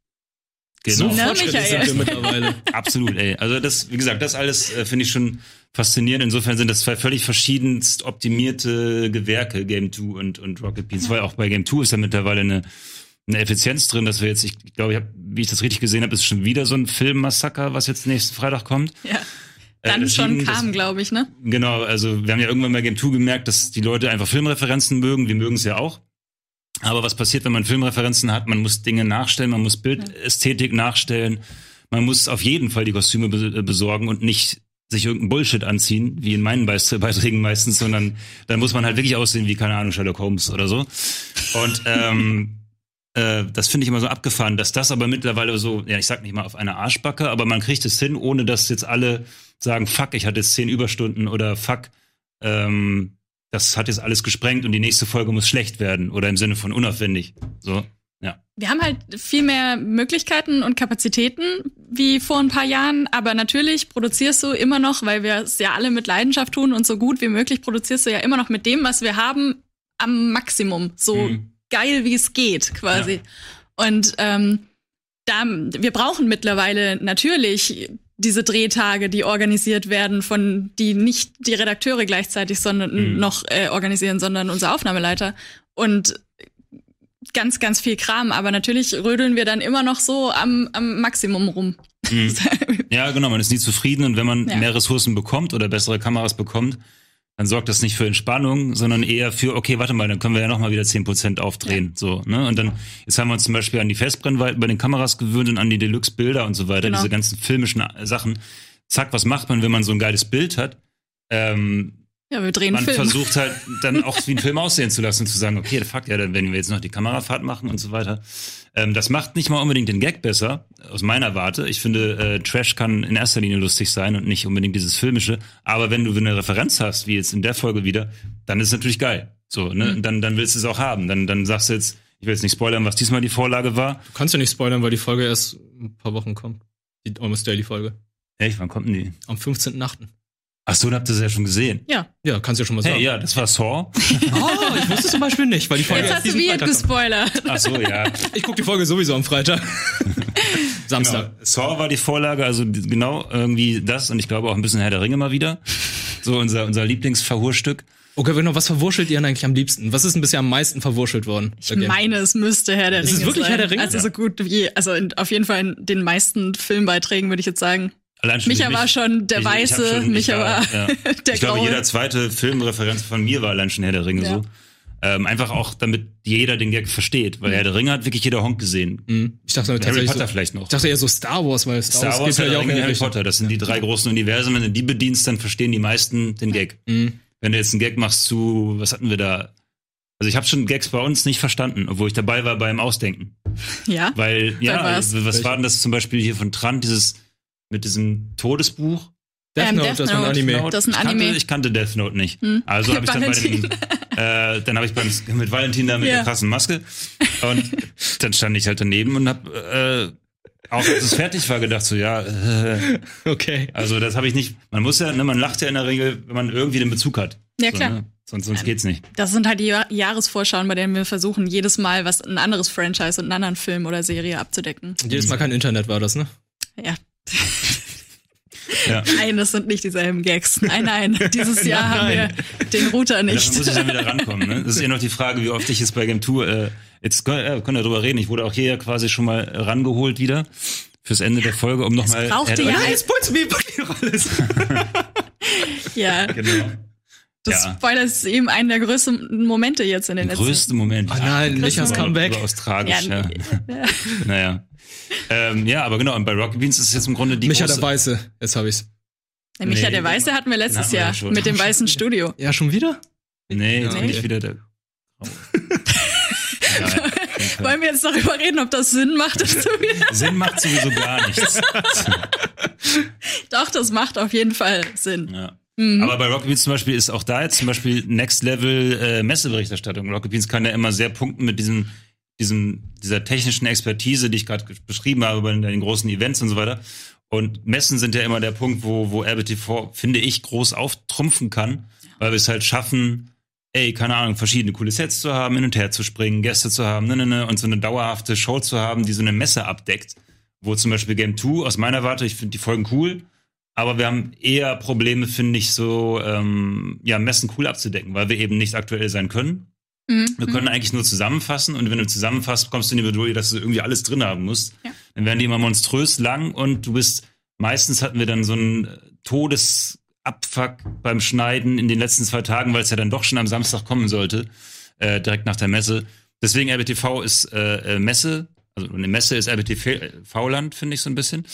Genau. So fortschrittlich sind wir mittlerweile. Absolut, ey. Also das, wie gesagt, das alles äh, finde ich schon faszinierend. Insofern sind das zwei völlig verschiedenst optimierte Gewerke, Game 2 und, und Rocket Beans. Weil auch bei Game 2 ist ja mittlerweile eine, eine Effizienz drin, dass wir jetzt, ich glaube, ich hab, wie ich das richtig gesehen habe, ist schon wieder so ein Filmmassaker, was jetzt nächsten Freitag kommt. Ja. Dann äh, schon kam, glaube ich, ne? Genau, also wir haben ja irgendwann bei Game 2 gemerkt, dass die Leute einfach Filmreferenzen mögen. Wir mögen es ja auch. Aber was passiert, wenn man Filmreferenzen hat? Man muss Dinge nachstellen, man muss Bildästhetik nachstellen. Man muss auf jeden Fall die Kostüme äh, besorgen und nicht sich irgendein Bullshit anziehen, wie in meinen Beiträgen meistens, sondern dann muss man halt wirklich aussehen wie, keine Ahnung, Sherlock Holmes oder so. Und ähm, äh, das finde ich immer so abgefahren, dass das aber mittlerweile so, ja, ich sag nicht mal auf einer Arschbacke, aber man kriegt es hin, ohne dass jetzt alle sagen, fuck, ich hatte jetzt zehn Überstunden oder fuck, ähm, das hat jetzt alles gesprengt und die nächste Folge muss schlecht werden oder im Sinne von unaufwendig. So. Ja. Wir haben halt viel mehr Möglichkeiten und Kapazitäten wie vor ein paar Jahren, aber natürlich produzierst du immer noch, weil wir es ja alle mit Leidenschaft tun und so gut wie möglich produzierst du ja immer noch mit dem, was wir haben, am Maximum. So mhm. geil wie es geht, quasi. Ja. Und ähm, da, wir brauchen mittlerweile natürlich diese Drehtage, die organisiert werden von die nicht die Redakteure gleichzeitig sondern mhm. noch äh, organisieren, sondern unser Aufnahmeleiter und ganz ganz viel Kram, aber natürlich rödeln wir dann immer noch so am, am Maximum rum. Mhm. ja, genau, man ist nie zufrieden und wenn man ja. mehr Ressourcen bekommt oder bessere Kameras bekommt, dann sorgt das nicht für Entspannung, sondern eher für, okay, warte mal, dann können wir ja nochmal wieder zehn Prozent aufdrehen. Ja. So, ne? Und dann, jetzt haben wir uns zum Beispiel an die Festbrennweiten bei den Kameras gewöhnt und an die Deluxe-Bilder und so weiter, genau. diese ganzen filmischen Sachen. Zack, was macht man, wenn man so ein geiles Bild hat? Ähm, ja, wir drehen Man Film. versucht halt dann auch wie ein Film aussehen zu lassen und zu sagen, okay, fuck, ja, dann werden wir jetzt noch die Kamerafahrt machen und so weiter. Ähm, das macht nicht mal unbedingt den Gag besser, aus meiner Warte. Ich finde, äh, Trash kann in erster Linie lustig sein und nicht unbedingt dieses Filmische. Aber wenn du eine Referenz hast, wie jetzt in der Folge wieder, dann ist es natürlich geil. So, ne? Mhm. Dann, dann willst du es auch haben. Dann, dann sagst du jetzt, ich will jetzt nicht spoilern, was diesmal die Vorlage war. Du kannst ja nicht spoilern, weil die Folge erst ein paar Wochen kommt. Die Almost Daily Folge. Echt? Wann kommt denn die? Am 15.8. Ach so, dann habt ihr es ja schon gesehen. Ja. Ja, kannst du ja schon mal sagen. Hey, ja, das war Saw. oh, ich wusste zum Beispiel nicht, weil die Folge Jetzt hast du wie gespoilert. Ach so, ja. Ich gucke die Folge sowieso am Freitag. Samstag. Genau. Saw war die Vorlage, also genau irgendwie das und ich glaube auch ein bisschen Herr der Ringe mal wieder. So unser, unser Lieblingsverhurstück. Okay, wenn noch was verwurschelt ihr denn eigentlich am liebsten? Was ist denn bisher am meisten verwurschelt worden? Ich okay. meine, es müsste Herr der Ringe sein. Ist es wirklich sein. Herr der Ringe? Also so gut wie, also auf jeden Fall in den meisten Filmbeiträgen würde ich jetzt sagen. Allein schon Micha war schon der ich, Weiße, ich Micha war ja. der Ich glaube, jeder zweite Filmreferenz von mir war allein schon Herr der Ringe ja. so. Ähm, einfach auch, damit jeder den Gag versteht, weil mhm. Herr der Ringe hat wirklich jeder Honk gesehen. Mhm. Ich dachte Harry Potter so, vielleicht noch. Ich dachte eher so Star Wars, weil Star, Star Wars, Wars ja auch in Harry Potter. Das sind die drei großen Universen. Wenn du die bedienst, dann verstehen die meisten den Gag. Mhm. Wenn du jetzt einen Gag machst zu, was hatten wir da? Also ich habe schon Gags bei uns nicht verstanden, obwohl ich dabei war beim Ausdenken. Ja. Weil, ja, was war denn das zum Beispiel hier von Trant, dieses mit diesem Todesbuch. Death ähm, Note, Death das ist ein Anime. Das ist ein Anime. Ich kannte, ich kannte Death Note nicht. Hm. Also habe ich dann bei dem, äh, dann habe ich beim, mit Valentin da mit ja. der krassen Maske und dann stand ich halt daneben und habe äh, auch als es fertig war gedacht so ja äh, okay also das habe ich nicht man muss ja ne, man lacht ja in der Regel wenn man irgendwie den Bezug hat ja so, klar ne? sonst sonst geht's nicht das sind halt die Jahresvorschauen bei denen wir versuchen jedes Mal was ein anderes Franchise und einen anderen Film oder Serie abzudecken und jedes Mal kein Internet war das ne ja ja. Nein, das sind nicht dieselben Gags. Nein, nein. Dieses Jahr nein, haben wir den Router nicht. Ja, muss ich dann wieder rankommen. Ne? Das ist ja noch die Frage, wie oft ich es bei Game Tour. Äh, jetzt können, äh, können wir darüber reden. Ich wurde auch hier quasi schon mal rangeholt wieder fürs Ende der Folge, um nochmal. Brauchte ja, jetzt mir noch alles. ja. Genau. Das ja. Spoiler ist eben einer der größten Momente jetzt in den letzten. Größte Moment. Oh nein, Michas Comeback. Überaus tragisch, ja. ja. naja. Ähm, ja, aber genau, und bei Rocket Beans ist es jetzt im Grunde die Micha der Weiße, jetzt habe ich's. Der Micha nee, der Weiße hatten wir letztes Jahr ja mit dem weißen Studio. Ja, schon wieder? Nee, jetzt nee. bin ich wieder der. Wollen wir jetzt darüber reden, ob das Sinn macht, dass du wieder Sinn macht sowieso gar nichts. Doch, das macht auf jeden Fall Sinn. Ja. Mhm. Aber bei Rocket Beans zum Beispiel ist auch da jetzt zum Beispiel Next Level äh, Messeberichterstattung. Rocket Beans kann ja immer sehr punkten mit diesem diesem, dieser technischen Expertise, die ich gerade beschrieben habe bei den großen Events und so weiter. Und Messen sind ja immer der Punkt, wo, wo RBTV, finde ich, groß auftrumpfen kann, weil wir es halt schaffen, ey, keine Ahnung, verschiedene coole Sets zu haben, hin und her zu springen, Gäste zu haben, ne, ne, ne, und so eine dauerhafte Show zu haben, die so eine Messe abdeckt, wo zum Beispiel Game 2 aus meiner Warte, ich finde die Folgen cool, aber wir haben eher Probleme, finde ich, so ähm, ja, Messen cool abzudecken, weil wir eben nicht aktuell sein können Mhm. Wir können eigentlich nur zusammenfassen und wenn du zusammenfasst, kommst du in die Bedrohung, dass du irgendwie alles drin haben musst. Ja. Dann werden die immer monströs lang und du bist, meistens hatten wir dann so einen Todesabfuck beim Schneiden in den letzten zwei Tagen, weil es ja dann doch schon am Samstag kommen sollte, äh, direkt nach der Messe. Deswegen RBTV ist äh, äh, Messe, also eine Messe ist RBTV-Land, finde ich so ein bisschen.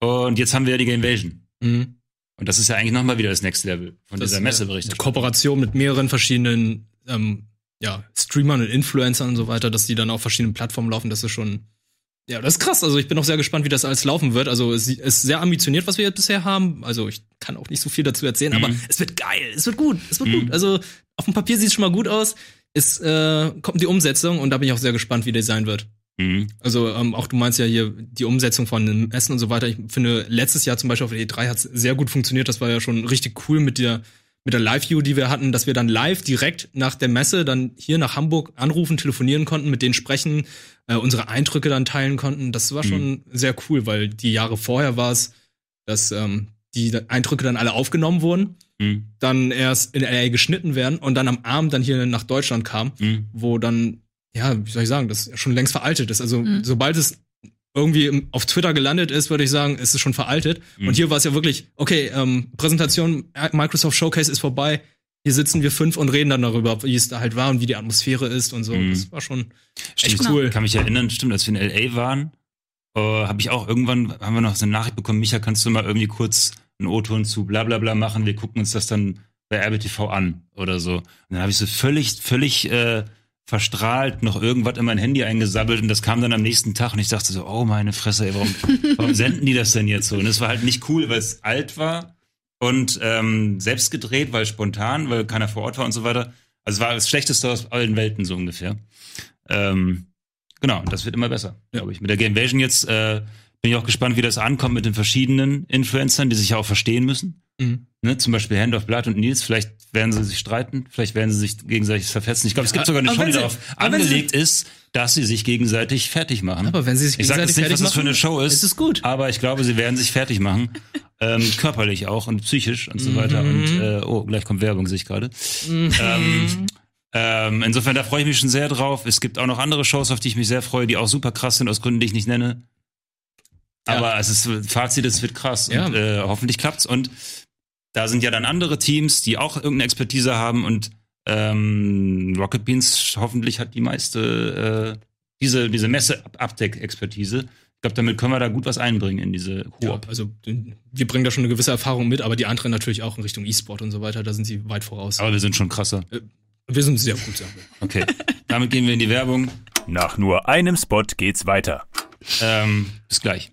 Und jetzt haben wir ja die Gamevasion. Mhm. Und das ist ja eigentlich nochmal wieder das Next Level von das dieser Messebericht. Kooperation mit mehreren verschiedenen ähm, ja, Streamern und Influencern und so weiter, dass die dann auf verschiedenen Plattformen laufen, das ist schon, ja, das ist krass. Also ich bin auch sehr gespannt, wie das alles laufen wird. Also es ist sehr ambitioniert, was wir jetzt bisher haben. Also ich kann auch nicht so viel dazu erzählen, mhm. aber es wird geil, es wird gut, es wird mhm. gut. Also auf dem Papier sieht es schon mal gut aus. Es äh, kommt die Umsetzung und da bin ich auch sehr gespannt, wie die sein wird. Mhm. Also ähm, auch du meinst ja hier die Umsetzung von Essen und so weiter. Ich finde, letztes Jahr zum Beispiel auf der E3 hat es sehr gut funktioniert. Das war ja schon richtig cool mit der mit der Live-View, die wir hatten, dass wir dann live direkt nach der Messe dann hier nach Hamburg anrufen, telefonieren konnten, mit denen sprechen, äh, unsere Eindrücke dann teilen konnten. Das war schon mhm. sehr cool, weil die Jahre vorher war es, dass ähm, die Eindrücke dann alle aufgenommen wurden, mhm. dann erst in LA geschnitten werden und dann am Abend dann hier nach Deutschland kam, mhm. wo dann ja, wie soll ich sagen, das schon längst veraltet ist. Also mhm. sobald es irgendwie auf Twitter gelandet ist, würde ich sagen, ist es schon veraltet. Mhm. Und hier war es ja wirklich, okay, ähm, Präsentation Microsoft Showcase ist vorbei. Hier sitzen wir fünf und reden dann darüber, wie es da halt war und wie die Atmosphäre ist und so. Mhm. Das war schon echt stimmt, cool. Ich kann mich erinnern, stimmt, als wir in LA waren, äh, habe ich auch irgendwann, haben wir noch so eine Nachricht bekommen, Micha, kannst du mal irgendwie kurz einen O-Ton zu bla bla bla machen, wir gucken uns das dann bei RBTV an oder so. Und dann habe ich so völlig, völlig äh, verstrahlt noch irgendwas in mein Handy eingesammelt und das kam dann am nächsten Tag und ich dachte so, oh meine Fresse, ey, warum, warum senden die das denn jetzt so? Und es war halt nicht cool, weil es alt war und ähm, selbst gedreht, weil spontan, weil keiner vor Ort war und so weiter. Also es war das Schlechteste aus allen Welten so ungefähr. Ähm, genau, und das wird immer besser, glaube ich. Mit der Gamevasion jetzt äh, bin ich auch gespannt, wie das ankommt mit den verschiedenen Influencern, die sich ja auch verstehen müssen. Mhm. Ne, zum Beispiel Hand of Blood und Nils, vielleicht werden sie sich streiten, vielleicht werden sie sich gegenseitig verfetzen. Ich glaube, es gibt sogar eine Show, die darauf angelegt ist, dass sie sich gegenseitig fertig machen. Aber wenn sie sich gegenseitig ich sag jetzt nicht, was das für eine Show ist, ist es gut. aber ich glaube, sie werden sich fertig machen. ähm, körperlich auch und psychisch und so mhm. weiter. Und äh, oh, gleich kommt Werbung, sehe ich gerade. Mhm. Ähm, ähm, insofern, da freue ich mich schon sehr drauf. Es gibt auch noch andere Shows, auf die ich mich sehr freue, die auch super krass sind, aus Gründen, die ich nicht nenne. Aber ja. es ist Fazit, es wird krass ja. und äh, hoffentlich klappt's. Und da sind ja dann andere Teams, die auch irgendeine Expertise haben und ähm, Rocket Beans hoffentlich hat die meiste äh, diese diese Messe Abdeck Expertise. Ich glaube, damit können wir da gut was einbringen in diese Koop. Ja, also wir bringen da schon eine gewisse Erfahrung mit, aber die anderen natürlich auch in Richtung E-Sport und so weiter, da sind sie weit voraus. Aber wir sind schon krasser. Äh, wir sind sehr gut, sagen wir. Okay, damit gehen wir in die Werbung. Nach nur einem Spot geht's weiter. Ähm, bis gleich.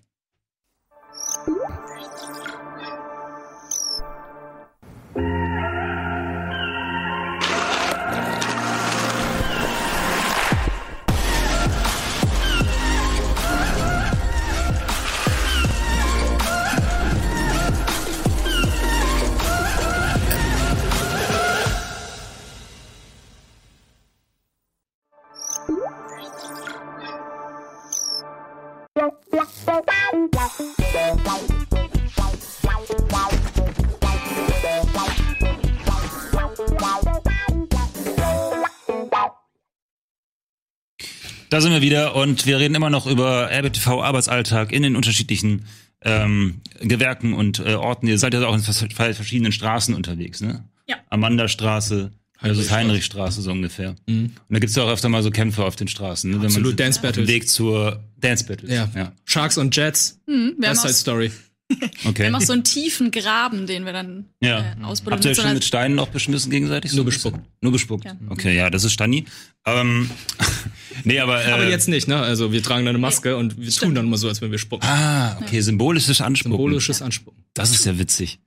Da sind wir wieder und wir reden immer noch über RBTV Arbeitsalltag in den unterschiedlichen ähm, Gewerken und äh, Orten. Ihr seid ja auch in verschiedenen Straßen unterwegs, ne? Ja. Amandastraße, also Heinrichstraße so ungefähr. Mhm. Und da gibt's ja auch öfter mal so Kämpfe auf den Straßen. Ne? Absolut, Dance Battles. Weg zur Dance Battles. Ja. ja. Sharks und Jets. Mhm, West Side Story. Okay. Wir haben auch so einen tiefen Graben, den wir dann ja. äh, ausbuddeln. Habt ihr euch schon mit Steinen noch beschmissen gegenseitig? Nur gespuckt. Nur gespuckt. Ja. Okay, ja, das ist Stani. Ähm, nee, aber, äh, aber jetzt nicht, ne? Also wir tragen eine Maske und wir Stimmt. tun dann immer so, als wenn wir spucken. Ah, okay, ja. symbolisches Anspucken. Symbolisches ja. Anspucken. Das ist ja witzig.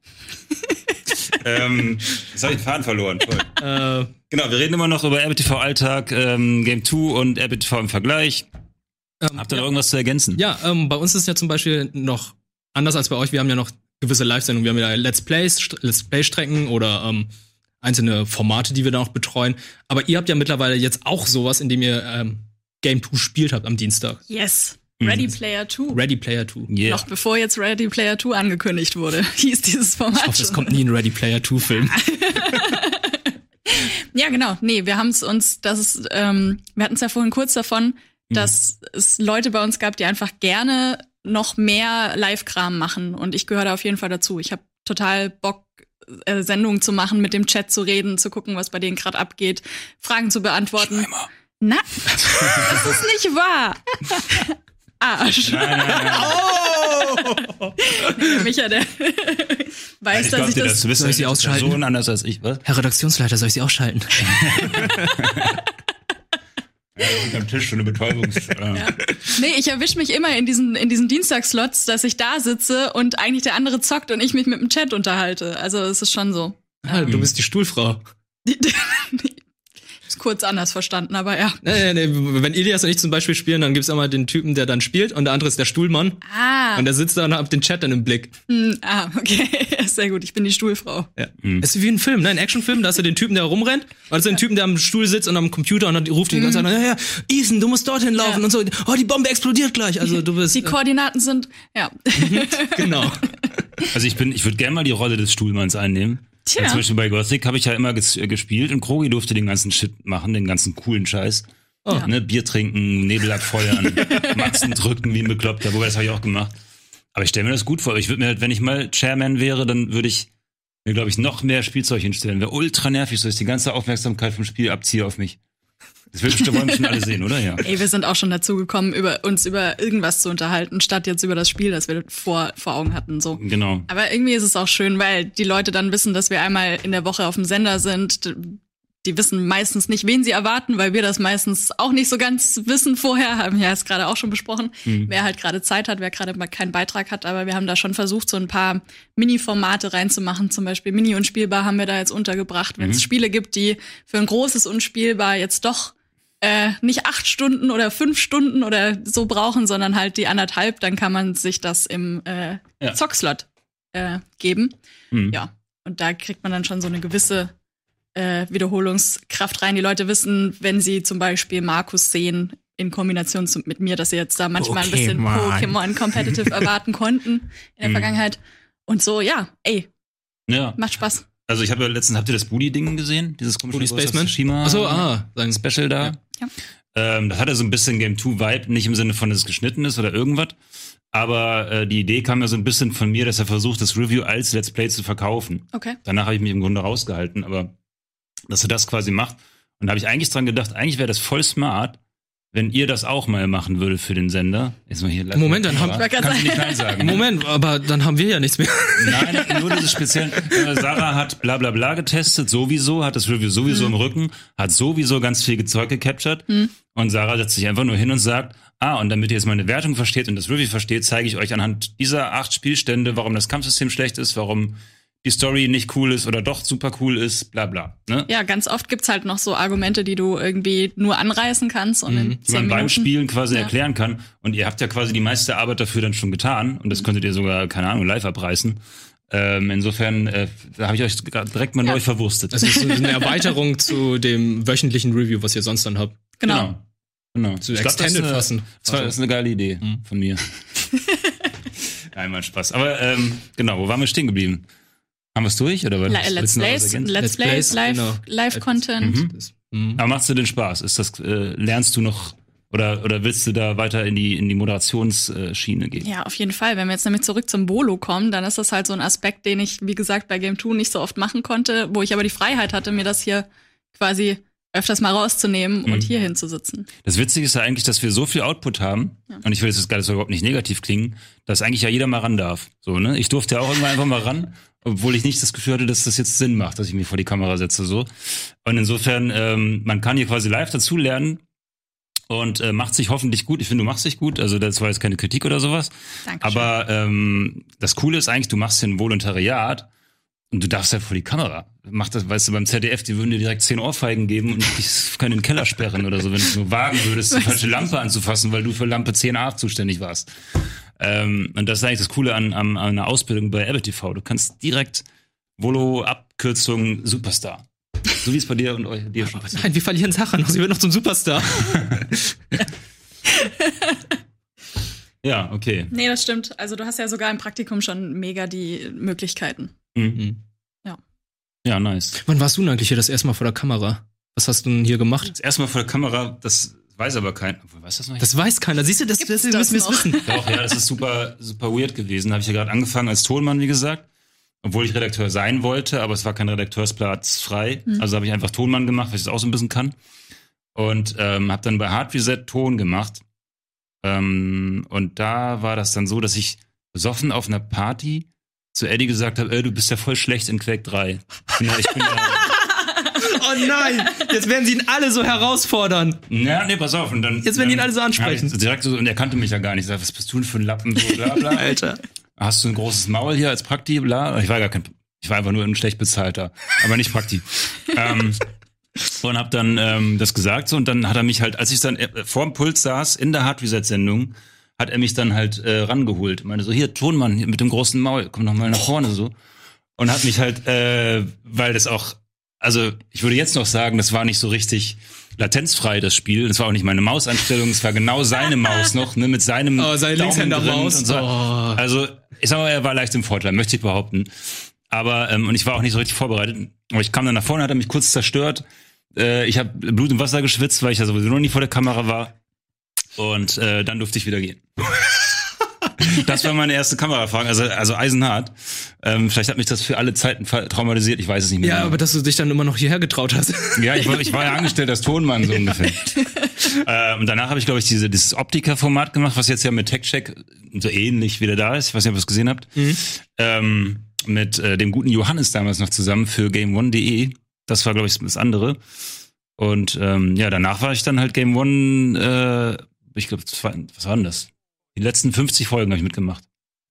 ähm, jetzt habe ich den Faden verloren. Äh, genau, wir reden immer noch über RBTV Alltag, ähm, Game 2 und RBTV im Vergleich. Ähm, Habt ihr noch irgendwas zu ergänzen? Ja, ähm, bei uns ist ja zum Beispiel noch anders als bei euch, wir haben ja noch gewisse Live-Sendungen. Wir haben ja Let's Plays, Let's Play-Strecken oder ähm, einzelne Formate, die wir da noch betreuen. Aber ihr habt ja mittlerweile jetzt auch sowas, in dem ihr ähm, Game 2 spielt habt am Dienstag. Yes. Ready Player 2. Ready Player 2. Yeah. Noch bevor jetzt Ready Player 2 angekündigt wurde, hieß dieses Format. Ich hoffe, es kommt nie ein Ready Player 2 Film. ja, genau. Nee, wir haben es uns, das ist, ähm, wir hatten es ja vorhin kurz davon, mhm. dass mhm. es Leute bei uns gab, die einfach gerne noch mehr Live-Kram machen. Und ich gehöre da auf jeden Fall dazu. Ich habe total Bock, äh, Sendungen zu machen, mit dem Chat zu reden, zu gucken, was bei denen gerade abgeht, Fragen zu beantworten. Schleimer. Na, das ist nicht wahr. Arsch. Nein, nein, nein. Oh! Micha, der weiß, ich dass ich das... das soll ich sie ausschalten? Person anders als ich, was? Herr Redaktionsleiter, soll ich sie ausschalten? Ja, unterm Tisch so eine Betäubungs. ja. Nee, ich erwische mich immer in diesen, in diesen Dienstagslots, dass ich da sitze und eigentlich der andere zockt und ich mich mit dem Chat unterhalte. Also es ist schon so. Ah, du bist die Stuhlfrau. kurz anders verstanden, aber ja. Nee, nee, nee. Wenn Ilias und ich zum Beispiel spielen, dann gibt's immer den Typen, der dann spielt und der andere ist der Stuhlmann. Ah. Und der sitzt da und hat den Chat dann im Blick. Hm, ah, okay. Sehr gut. Ich bin die Stuhlfrau. Ja. Mhm. Es ist wie ein Film, ne? Ein Actionfilm, da hast du den Typen, der rumrennt, und hast du den Typen, der am Stuhl sitzt und am Computer und dann ruft ihn mhm. die ganze Zeit, ja, ja, Ethan, du musst dorthin laufen ja. und so. Oh, die Bombe explodiert gleich. Also du bist. Die äh, Koordinaten sind, ja. genau. Also ich bin, ich würde gerne mal die Rolle des Stuhlmanns einnehmen. Tja. Beispiel bei Gothic habe ich ja immer ges äh, gespielt und Krogi durfte den ganzen Shit machen, den ganzen coolen Scheiß. Oh. Ne, Bier trinken, Nebel abfeuern, Matzen drücken wie ein Bekloppter, wobei das habe ich auch gemacht. Aber ich stelle mir das gut vor. Ich würde mir halt, wenn ich mal Chairman wäre, dann würde ich mir, glaube ich, noch mehr Spielzeug hinstellen. Wäre ultra nervig, so ist die ganze Aufmerksamkeit vom Spiel abziehe auf mich. Das bestimmt wollen schon alle sehen, oder? Ja. Ey, wir sind auch schon dazu gekommen, über uns über irgendwas zu unterhalten, statt jetzt über das Spiel, das wir vor, vor Augen hatten. So. Genau. Aber irgendwie ist es auch schön, weil die Leute dann wissen, dass wir einmal in der Woche auf dem Sender sind. Die wissen meistens nicht, wen sie erwarten, weil wir das meistens auch nicht so ganz wissen vorher. Haben wir ja es gerade auch schon besprochen. Mhm. Wer halt gerade Zeit hat, wer gerade mal keinen Beitrag hat. Aber wir haben da schon versucht, so ein paar Mini-Formate reinzumachen. Zum Beispiel Mini-Unspielbar haben wir da jetzt untergebracht. Wenn es mhm. Spiele gibt, die für ein großes Unspielbar jetzt doch äh, nicht acht Stunden oder fünf Stunden oder so brauchen, sondern halt die anderthalb, dann kann man sich das im äh, ja. Zockslot äh, geben. Mhm. Ja. Und da kriegt man dann schon so eine gewisse äh, Wiederholungskraft rein. Die Leute wissen, wenn sie zum Beispiel Markus sehen, in Kombination zu, mit mir, dass sie jetzt da manchmal okay, ein bisschen Pokémon Competitive erwarten konnten in der mhm. Vergangenheit. Und so, ja, ey. Ja. Macht Spaß. Also ich habe ja letztens, habt ihr das Booty-Ding gesehen? Dieses komische Booty Spaceman? Achso, ah, sein Special da. Ja. Ja. Ähm, das hatte so ein bisschen Game 2 Vibe, nicht im Sinne von, dass es geschnitten ist oder irgendwas. Aber äh, die Idee kam ja so ein bisschen von mir, dass er versucht, das Review als Let's Play zu verkaufen. Okay. Danach habe ich mich im Grunde rausgehalten, aber dass er das quasi macht. Und da habe ich eigentlich dran gedacht, eigentlich wäre das voll smart, wenn ihr das auch mal machen würde für den Sender. Jetzt mal hier Moment, dann haben kannst nicht nein sagen. Moment, aber dann haben wir ja nichts mehr. Nein, nur dieses spezielle. Äh, Sarah hat bla bla bla getestet, sowieso, hat das Review sowieso mhm. im Rücken, hat sowieso ganz viel Zeug gecaptured. Mhm. Und Sarah setzt sich einfach nur hin und sagt, ah, und damit ihr jetzt meine Wertung versteht und das Review versteht, zeige ich euch anhand dieser acht Spielstände, warum das Kampfsystem schlecht ist, warum die Story nicht cool ist oder doch super cool ist, bla bla. Ne? Ja, ganz oft gibt's halt noch so Argumente, die du irgendwie nur anreißen kannst und mhm. in die man Minuten. beim Spielen quasi ja. erklären kann. Und ihr habt ja quasi die meiste Arbeit dafür dann schon getan und das mhm. könntet ihr sogar, keine Ahnung, live abreißen. Ähm, insofern, äh, habe ich euch direkt mal ja. neu verwurstet. Das ist so eine Erweiterung zu dem wöchentlichen Review, was ihr sonst dann habt. Genau. Genau. genau. Zu Extended fassen. Das, das ist eine geile Idee mhm. von mir. Einmal Spaß. Aber ähm, genau, wo waren wir stehen geblieben? Haben wir es durch? Oder was? Let's Plays, Let's Plays, Live, genau. Live Content. Mhm. Mhm. Aber machst du den Spaß? Ist das, äh, lernst du noch oder, oder willst du da weiter in die, in die Moderationsschiene gehen? Ja, auf jeden Fall. Wenn wir jetzt nämlich zurück zum Bolo kommen, dann ist das halt so ein Aspekt, den ich, wie gesagt, bei Game 2 nicht so oft machen konnte, wo ich aber die Freiheit hatte, mir das hier quasi öfters mal rauszunehmen und mhm. hier hinzusitzen. Das Witzige ist ja eigentlich, dass wir so viel Output haben, ja. und ich will jetzt gerade überhaupt nicht negativ klingen, dass eigentlich ja jeder mal ran darf. So, ne? Ich durfte ja auch irgendwann einfach mal ran, obwohl ich nicht das Gefühl hatte, dass das jetzt Sinn macht, dass ich mich vor die Kamera setze. so. Und insofern, ähm, man kann hier quasi live dazu lernen und äh, macht sich hoffentlich gut. Ich finde, du machst dich gut. Also das war jetzt keine Kritik oder sowas. Dankeschön. Aber ähm, das Coole ist eigentlich, du machst hier ein Volontariat und du darfst ja vor die Kamera. Mach das, weißt du, beim ZDF, die würden dir direkt zehn Ohrfeigen geben und dich können in den Keller sperren oder so, wenn du nur wagen würdest, die falsche Lampe anzufassen, weil du für Lampe 10a zuständig warst. Ähm, und das ist eigentlich das Coole an, an, an einer Ausbildung bei Apple TV. Du kannst direkt Volo, Abkürzung, Superstar. So wie es bei dir und euch, dir schon passiert. Nein, wir verlieren Sachen noch. Sie wird noch zum Superstar. Ja, okay. Nee, das stimmt. Also du hast ja sogar im Praktikum schon mega die Möglichkeiten. Mhm. Ja. Ja, nice. Wann warst du denn eigentlich hier das erste Mal vor der Kamera? Was hast du denn hier gemacht? Das erste Mal vor der Kamera, das weiß aber keiner. Weiß das noch nicht? Das weiß keiner. Siehst du, das, das, das müssen wir wissen. Doch, ja, das ist super, super weird gewesen. Habe ich ja gerade angefangen als Tonmann, wie gesagt. Obwohl ich Redakteur sein wollte, aber es war kein Redakteursplatz frei. Mhm. Also habe ich einfach Tonmann gemacht, weil ich das auch so ein bisschen kann. Und ähm, habe dann bei Hard Reset Ton gemacht. Ähm, und da war das dann so, dass ich besoffen auf einer Party zu Eddie gesagt habe, ey, du bist ja voll schlecht in Quake 3. Ich bin ja, ich bin ja Oh nein, jetzt werden sie ihn alle so herausfordern. Ja, nee, pass auf. Und dann, jetzt werden die ihn alle so ansprechen. Ja, direkt so, und er kannte mich ja gar nicht. Ich sag, was bist du denn für ein Lappen? So, bla, bla. Alter. Hast du ein großes Maul hier als Prakti? Bla. Ich war gar kein, ich war einfach nur ein schlecht bezahlter, aber nicht Prakti. ähm, und hab dann ähm, das gesagt so und dann hat er mich halt, als ich dann äh, vor dem Puls saß in der Hard Reset Sendung, hat er mich dann halt äh, rangeholt. Meine so hier Tonmann hier mit dem großen Maul, komm noch mal nach vorne so und hat mich halt, äh, weil das auch, also ich würde jetzt noch sagen, das war nicht so richtig latenzfrei das Spiel. Das war auch nicht meine Mauseinstellung, es war genau seine Maus noch, ne, mit seinem oh, seine Linkshänder-Maus. So. Oh. Also ich sag mal, er war leicht im Vorteil, möchte ich behaupten. Aber ähm, und ich war auch nicht so richtig vorbereitet. Aber ich kam dann nach vorne, hat er mich kurz zerstört. Äh, ich habe Blut und Wasser geschwitzt, weil ich ja sowieso noch nie vor der Kamera war. Und äh, dann durfte ich wieder gehen. das war meine erste Kameraerfahrung, also, also eisenhart. Ähm, vielleicht hat mich das für alle Zeiten traumatisiert, ich weiß es nicht mehr. Ja, genau. aber dass du dich dann immer noch hierher getraut hast. Ja, ich war, ich war ja angestellt als Tonmann so ungefähr. äh, und danach habe ich, glaube ich, diese, dieses Optiker-Format gemacht, was jetzt ja mit TechCheck so ähnlich wieder da ist. Ich weiß nicht, ob ihr es gesehen habt. Mhm. Ähm, mit äh, dem guten Johannes damals noch zusammen für GameOne.de. Das war, glaube ich, das andere. Und ähm, ja, danach war ich dann halt Game One, äh, ich glaube, was war denn das? Die letzten 50 Folgen habe ich mitgemacht.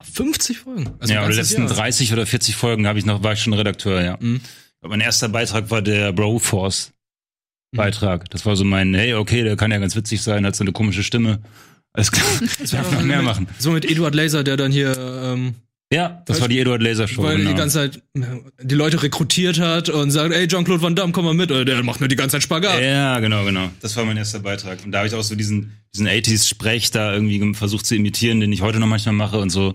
50 Folgen? Also ja, die letzten Jahr. 30 oder 40 Folgen habe ich noch, war ich schon Redakteur, ja. Mhm. Mein erster Beitrag war der Broforce mhm. Beitrag. Das war so mein, hey, okay, der kann ja ganz witzig sein, hat so eine komische Stimme. Alles klar, das darf noch mehr mit, machen. So mit Eduard Laser, der dann hier ähm, ja, das war die Eduard Laser Show. Weil genau. die ganze Zeit die Leute rekrutiert hat und sagt, ey, Jean-Claude Van Damme, komm mal mit. Oder der macht nur die ganze Zeit Spagat. Ja, genau, genau. Das war mein erster Beitrag. Und da habe ich auch so diesen, diesen 80s-Sprech da irgendwie versucht zu imitieren, den ich heute noch manchmal mache und so.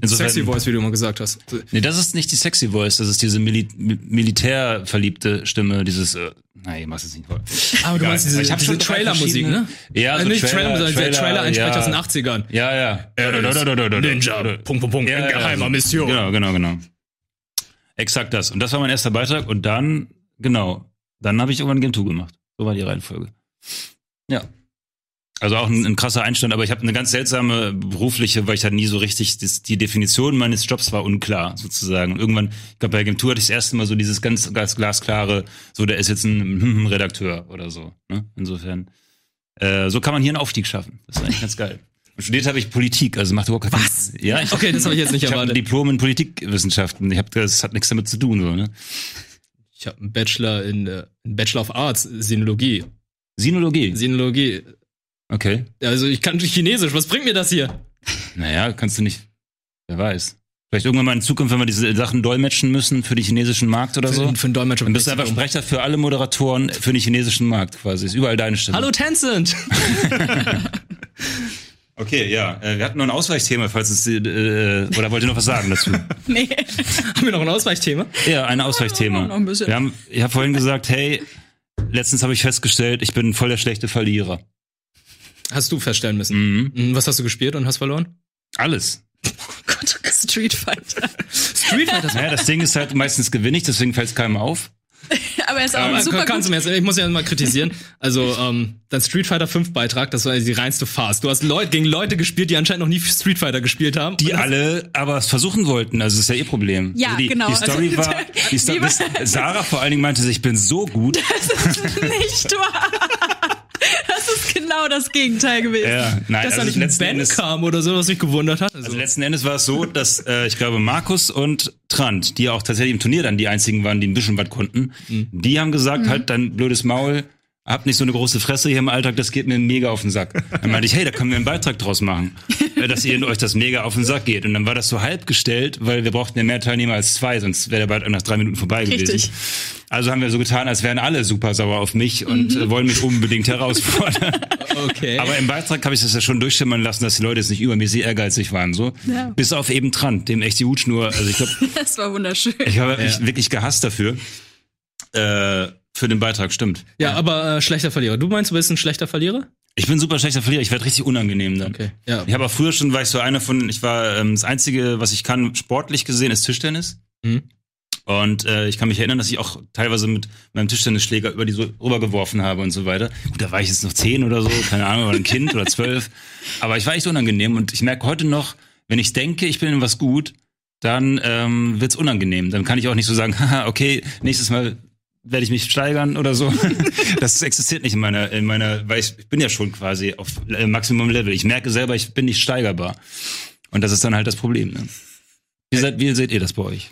Insofern, sexy Voice, wie du immer gesagt hast. Nee, das ist nicht die Sexy Voice, das ist diese Mil militärverliebte Stimme, dieses, äh, nein, ich mach's jetzt nicht voll. Aber du meinst diese, ich hab diese Trailer-Musik, ne? Ja, so äh, nicht Trailer, Trailer, Trailer, Trailer-Einsprecher ja. aus den 80ern. Ja, ja. Ninja, Punkt, Punkt, Punkt, ja, geheimer Mission. Genau, genau, genau. Exakt das. Und das war mein erster Beitrag. Und dann, genau, dann habe ich irgendwann Game 2 gemacht. So war die Reihenfolge. Ja. Also auch ein, ein krasser Einstand, aber ich habe eine ganz seltsame berufliche, weil ich halt nie so richtig, das, die Definition meines Jobs war unklar, sozusagen. Und irgendwann, ich glaube, bei 2 hatte ich das erste Mal so dieses ganz, ganz glasklare, so, der ist jetzt ein Redakteur oder so. Ne? Insofern. Äh, so kann man hier einen Aufstieg schaffen. Das ist eigentlich ganz geil. Studiert habe ich Politik, also macht überhaupt keinen Was? Ja, ich, okay, das habe ich jetzt nicht ich erwartet. Ich habe ein Diplom in Politikwissenschaften. Ich habe das hat nichts damit zu tun, so, ne? Ich habe einen Bachelor in äh, einen Bachelor of Arts, Sinologie. Sinologie. Sinologie. Okay. Also ich kann Chinesisch, was bringt mir das hier? Naja, kannst du nicht. Wer weiß. Vielleicht irgendwann mal in Zukunft, wenn wir diese Sachen dolmetschen müssen für den chinesischen Markt oder so. Für, für einen Dolmetscher. Dann bist du einfach Sprecher für alle Moderatoren für den chinesischen Markt quasi. Ist überall deine Stimme. Hallo Tencent! Okay, ja. Äh, wir hatten noch ein Ausweichthema, falls es äh, oder wollt ihr noch was sagen dazu? nee. haben wir noch ein Ausweichthema? Ja, ein Ausweichthema. Ja, noch ein bisschen. Wir haben, ich habe vorhin gesagt, hey, letztens habe ich festgestellt, ich bin voll der schlechte Verlierer. Hast du feststellen müssen. Mhm. mhm. Was hast du gespielt und hast verloren? Alles. Oh Gott, Street Fighter. Street Fighter. Naja, das Ding ist halt, meistens gewinne ich, deswegen fällt es keinem auf. Aber er ist auch ähm, super kannst gut. Du mir jetzt, ich muss ja mal kritisieren. Also ähm, dein Street Fighter 5 Beitrag, das war die reinste Farce. Du hast Leute gegen Leute gespielt, die anscheinend noch nie Street Fighter gespielt haben. Die alle aber es versuchen wollten. Also das ist ja ihr Problem. Ja, also die, genau. Die Story also, war, die Sto Sarah vor allen Dingen meinte, ich bin so gut. Das ist nicht wahr. Das ist genau das Gegenteil gewesen. Ja, nein, dass also da nicht ein Ben Endes, kam oder so, was mich gewundert hat. Also, also letzten Endes war es so, dass äh, ich glaube Markus und Trant, die auch tatsächlich im Turnier dann die einzigen waren, die ein bisschen was konnten, mhm. die haben gesagt, mhm. halt dein blödes Maul, habt nicht so eine große Fresse hier im Alltag, das geht mir mega auf den Sack. Dann meinte ich, hey, da können wir einen Beitrag draus machen, äh, dass ihr euch das mega auf den Sack geht. Und dann war das so halb gestellt, weil wir brauchten ja mehr Teilnehmer als zwei, sonst wäre der Beitrag nach drei Minuten vorbei gewesen. Richtig. Also haben wir so getan, als wären alle super sauer auf mich und mhm. wollen mich unbedingt herausfordern. Okay. Aber im Beitrag habe ich das ja schon durchschimmern lassen, dass die Leute jetzt nicht übermäßig ehrgeizig waren, so. Ja. Bis auf eben Trant, dem echt die Hutschnur. Also ich glaube. das war wunderschön. Ich habe ja. wirklich gehasst dafür. Äh, für den Beitrag, stimmt. Ja, ja. aber äh, schlechter Verlierer. Du meinst, du bist ein schlechter Verlierer? Ich bin super schlechter Verlierer. Ich werde richtig unangenehm dann. Okay. Ja. Ich habe auch früher schon, war ich so einer von, ich war ähm, das einzige, was ich kann, sportlich gesehen, ist Tischtennis. Mhm. Und äh, ich kann mich erinnern, dass ich auch teilweise mit meinem Tischtennisschläger über die so rübergeworfen habe und so weiter. Gut, da war ich jetzt noch zehn oder so, keine Ahnung, oder ein Kind oder zwölf. Aber ich war echt unangenehm und ich merke heute noch, wenn ich denke, ich bin in was gut, dann ähm, wird's unangenehm. Dann kann ich auch nicht so sagen, haha, okay, nächstes Mal werde ich mich steigern oder so. das existiert nicht in meiner, in meiner, weil ich, ich bin ja schon quasi auf äh, Maximum Level. Ich merke selber, ich bin nicht steigerbar. Und das ist dann halt das Problem. Ne? Wie, seid, wie seht ihr das bei euch?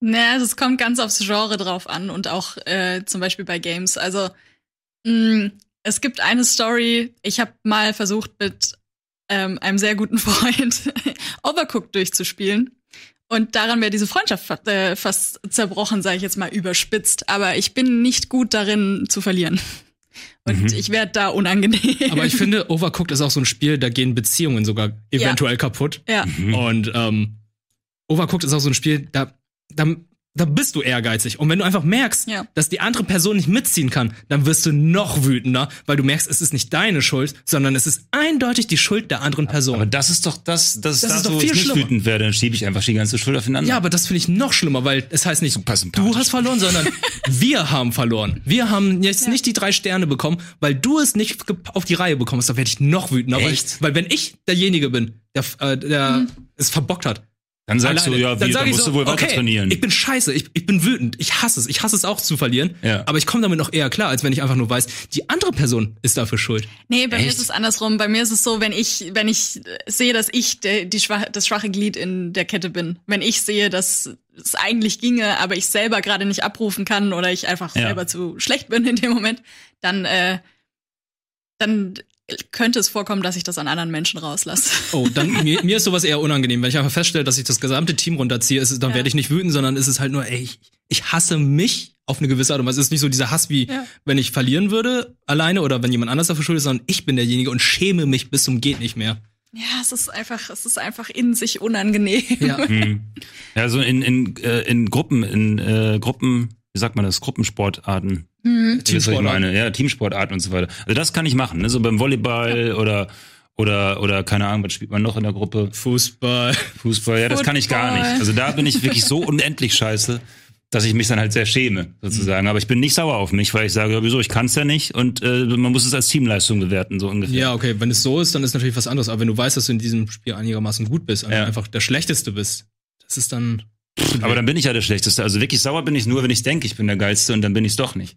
Ne, also es kommt ganz aufs Genre drauf an und auch äh, zum Beispiel bei Games. Also mh, mm, es gibt eine Story, ich habe mal versucht mit ähm, einem sehr guten Freund Overcooked durchzuspielen. Und daran wäre diese Freundschaft äh, fast zerbrochen, sage ich jetzt mal überspitzt. Aber ich bin nicht gut darin zu verlieren. Und mhm. ich werde da unangenehm. Aber ich finde, Overcooked ist auch so ein Spiel, da gehen Beziehungen sogar eventuell ja. kaputt. Ja. Mhm. Und ähm, Overcooked ist auch so ein Spiel, da, da da bist du ehrgeizig. Und wenn du einfach merkst, ja. dass die andere Person nicht mitziehen kann, dann wirst du noch wütender, weil du merkst, es ist nicht deine Schuld, sondern es ist eindeutig die Schuld der anderen Person. Aber das ist doch das, das, das ist da, doch viel ich nicht wütend werde, dann schiebe ich einfach die ganze Schuld aufeinander. Ja, aber das finde ich noch schlimmer, weil es heißt nicht, du hast verloren, sondern wir haben verloren. Wir haben jetzt ja. nicht die drei Sterne bekommen, weil du es nicht auf die Reihe bekommst. Da werde ich noch wütender, Echt? weil, weil wenn ich derjenige bin, der, äh, der mhm. es verbockt hat, dann sagst Alleine. du, ja, wie, dann, dann musst so, du wohl weiter okay, trainieren. Ich bin scheiße, ich, ich bin wütend, ich hasse es, ich hasse es auch zu verlieren, ja. aber ich komme damit noch eher klar, als wenn ich einfach nur weiß, die andere Person ist dafür schuld. Nee, bei Echt? mir ist es andersrum. Bei mir ist es so, wenn ich, wenn ich sehe, dass ich der, die schwache, das schwache Glied in der Kette bin, wenn ich sehe, dass es eigentlich ginge, aber ich selber gerade nicht abrufen kann oder ich einfach ja. selber zu schlecht bin in dem Moment, dann äh, dann könnte es vorkommen, dass ich das an anderen Menschen rauslasse. Oh, dann mir, mir ist sowas eher unangenehm, wenn ich einfach feststelle, dass ich das gesamte Team runterziehe, ist, dann ja. werde ich nicht wütend, sondern ist es halt nur, ey, ich, ich hasse mich auf eine gewisse Art und Weise. Es ist nicht so dieser Hass wie, ja. wenn ich verlieren würde alleine oder wenn jemand anders dafür schuld ist, sondern ich bin derjenige und schäme mich bis zum geht nicht mehr. Ja, es ist einfach, es ist einfach in sich unangenehm. Ja, hm. ja so in, in, äh, in Gruppen, in äh, Gruppen wie sagt man das, Gruppensportarten. Mhm. Teamsportarten. Ja, Teamsportarten und so weiter. Also das kann ich machen, ne? so beim Volleyball ja. oder oder oder keine Ahnung, was spielt man noch in der Gruppe? Fußball. Fußball, ja, das Football. kann ich gar nicht. Also da bin ich wirklich so unendlich scheiße, dass ich mich dann halt sehr schäme, sozusagen. Mhm. Aber ich bin nicht sauer auf mich, weil ich sage, wieso, ich kann es ja nicht und äh, man muss es als Teamleistung bewerten, so ungefähr. Ja, okay, wenn es so ist, dann ist natürlich was anderes. Aber wenn du weißt, dass du in diesem Spiel einigermaßen gut bist, ja. einfach der Schlechteste bist, das ist dann aber dann bin ich ja der Schlechteste. Also wirklich sauer bin ich nur, wenn ich denke, ich bin der Geilste und dann bin ich es doch nicht.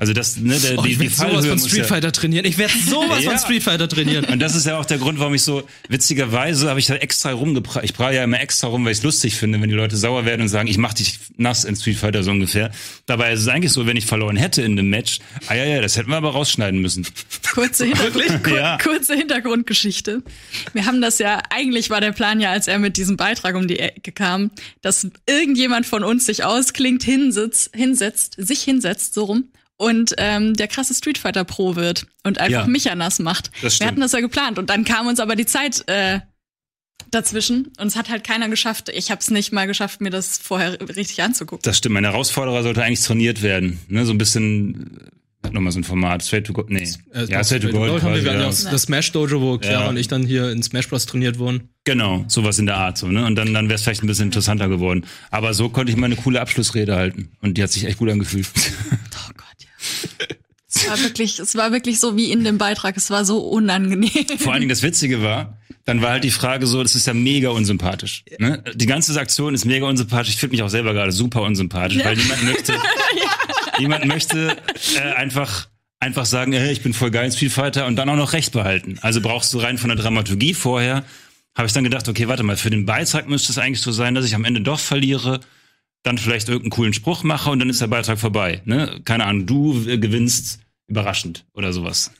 Also das, ne, der, oh, die, ich die sowas von Street Fighter ja trainieren. Ich werde sowas ja. von Street Fighter trainieren. Und das ist ja auch der Grund, warum ich so witzigerweise habe ich da extra rumgeprallt. Ich prahle ja immer extra rum, weil ich es lustig finde, wenn die Leute sauer werden und sagen, ich mach dich nass in Street Fighter so ungefähr. Dabei ist es eigentlich so, wenn ich verloren hätte in dem Match, ah ja, ja, das hätten wir aber rausschneiden müssen. Kurze, Hintergrund, kur ja. kurze Hintergrundgeschichte. Wir haben das ja, eigentlich war der Plan ja, als er mit diesem Beitrag um die Ecke kam, dass irgendjemand von uns sich ausklingt, hinsitzt, hinsetzt, sich hinsetzt, so rum und ähm, der krasse Street Fighter Pro wird und einfach ja, Micha nass macht. Wir hatten das ja geplant und dann kam uns aber die Zeit äh, dazwischen und es hat halt keiner geschafft. Ich habe es nicht mal geschafft, mir das vorher richtig anzugucken. Das stimmt. Mein Herausforderer sollte eigentlich trainiert werden, ne? So ein bisschen hat nochmal so ein Format, Straight to Gold, nee. Äh, ja, Straight to Gold. Haben wir ja. das, das Smash Dojo, wo Chiara ja. und ich dann hier in Smash Bros. trainiert wurden. Genau, sowas in der Art so, ne? Und dann, dann wäre es vielleicht ein bisschen interessanter geworden. Aber so konnte ich mal eine coole Abschlussrede halten. Und die hat sich echt gut angefühlt. Es war wirklich, es war wirklich so wie in dem Beitrag. Es war so unangenehm. Vor allen Dingen das Witzige war, dann war halt die Frage so, das ist ja mega unsympathisch. Ne? Die ganze Aktion ist mega unsympathisch. Ich finde mich auch selber gerade super unsympathisch, ja. weil niemand möchte, ja. niemand möchte äh, einfach einfach sagen, hey, ich bin voll geil ins Spielfighter und dann auch noch Recht behalten. Also brauchst du rein von der Dramaturgie vorher. Habe ich dann gedacht, okay, warte mal, für den Beitrag müsste es eigentlich so sein, dass ich am Ende doch verliere dann vielleicht irgendeinen coolen Spruch mache und dann ist der Beitrag vorbei. Ne? Keine Ahnung, du gewinnst überraschend oder sowas.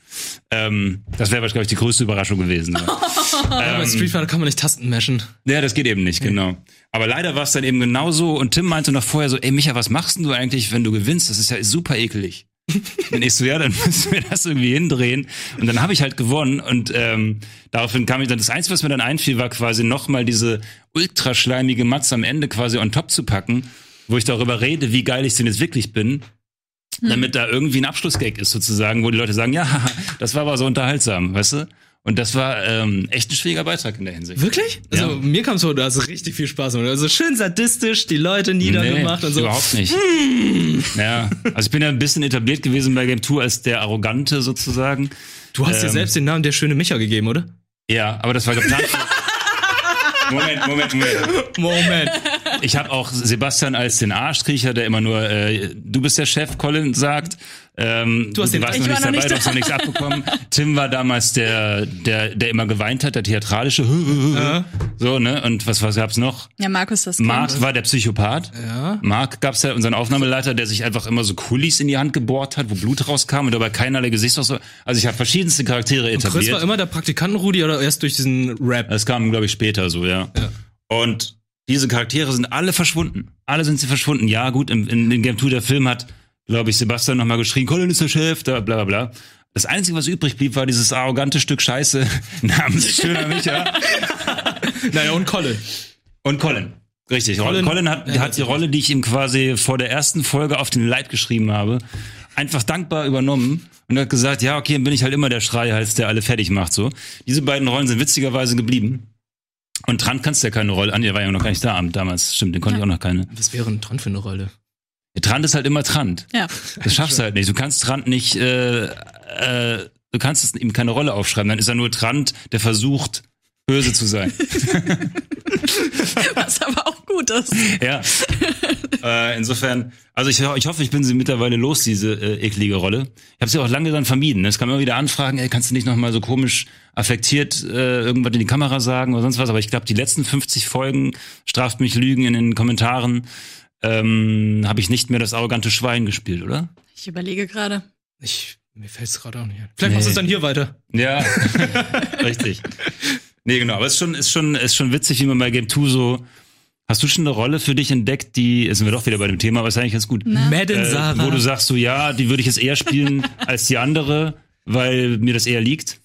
Ähm, das wäre, glaube ich, die größte Überraschung gewesen. ähm, bei Street Fighter kann man nicht Tasten meschen. Ja, das geht eben nicht, genau. Aber leider war es dann eben genauso und Tim meinte noch vorher so, ey Micha, was machst denn du eigentlich, wenn du gewinnst? Das ist ja super ekelig. und ich so, ja, dann müssen wir das irgendwie hindrehen. Und dann habe ich halt gewonnen und ähm, daraufhin kam ich dann, das Einzige, was mir dann einfiel, war quasi nochmal diese ultraschleimige Matze am Ende quasi on top zu packen, wo ich darüber rede, wie geil ich denn jetzt wirklich bin. Hm. Damit da irgendwie ein Abschlussgag ist sozusagen, wo die Leute sagen, ja, das war aber so unterhaltsam, weißt du? Und das war ähm, echt ein schwieriger Beitrag in der Hinsicht. Wirklich? Also ja. mir kam es so, du hast richtig viel Spaß gemacht. Also schön sadistisch, die Leute niedergemacht nee, und so. Überhaupt nicht. Hm. Ja, also ich bin ja ein bisschen etabliert gewesen bei Game 2 als der Arrogante sozusagen. Du hast ähm, dir selbst den Namen der schöne Micha gegeben, oder? Ja, aber das war geplant. Moment, Moment, Moment. Moment. Ich habe auch Sebastian als den Arschkriecher, der immer nur, äh, du bist der Chef, Colin sagt. Ähm, du hast den, warst noch nicht dabei, nicht du hast noch nichts abbekommen. Tim war damals der, der, der immer geweint hat, der theatralische. Ja. So, ne? Und was, was gab's noch? Ja, Markus das Mark war der Psychopath. Ja. Mark gab's ja unseren Aufnahmeleiter, der sich einfach immer so Kulis in die Hand gebohrt hat, wo Blut rauskam und dabei keinerlei Gesichtsausdruck. Also ich habe verschiedenste Charaktere etabliert. Und Chris war immer der Praktikanten Rudi oder erst durch diesen Rap? Das kam, glaube ich, später so, ja. ja. Und diese Charaktere sind alle verschwunden. Alle sind sie verschwunden. Ja, gut, in, in, in Game 2 der Film hat glaube ich, Sebastian nochmal geschrien, Colin ist der Chef, da, bla bla bla. Das Einzige, was übrig blieb, war dieses arrogante Stück Scheiße namens Schöner Micha. naja, und Colin. Und Colin. Richtig. Colin, Colin hat, ja, hat die Rolle, die ich ihm quasi vor der ersten Folge auf den Leib geschrieben habe, einfach dankbar übernommen und hat gesagt, ja, okay, dann bin ich halt immer der Schreihals, der alle fertig macht, so. Diese beiden Rollen sind witzigerweise geblieben. Und Trant kannst du ja keine Rolle an, der war ja noch gar nicht da damals, stimmt, den konnte ja. ich auch noch keine. Was wäre ein Trant für eine Rolle? Trant ist halt immer Trant. Ja. Das schaffst du halt nicht. Du kannst Trant nicht, äh, äh, du kannst es ihm keine Rolle aufschreiben. Dann ist er nur Trant, der versucht, böse zu sein. Was aber auch gut ist. Ja. Äh, insofern, also ich, ich hoffe, ich bin sie mittlerweile los, diese äh, eklige Rolle. Ich habe sie auch lange dann vermieden. Es kam immer wieder Anfragen, ey, kannst du nicht nochmal so komisch affektiert äh, irgendwas in die Kamera sagen oder sonst was. Aber ich glaube, die letzten 50 Folgen straft mich Lügen in den Kommentaren ähm, habe ich nicht mehr das arrogante Schwein gespielt, oder? Ich überlege gerade. Ich, mir fällt es gerade auch nicht ein. Vielleicht nee. machst du es dann hier weiter. Ja, richtig. Nee, genau. Aber es ist schon, ist schon, ist schon witzig, wie man bei Game 2 so. Hast du schon eine Rolle für dich entdeckt, die, jetzt sind wir doch wieder bei dem Thema, aber ist eigentlich ganz gut. Madden äh, Sarah. Wo du sagst so, ja, die würde ich jetzt eher spielen als die andere, weil mir das eher liegt?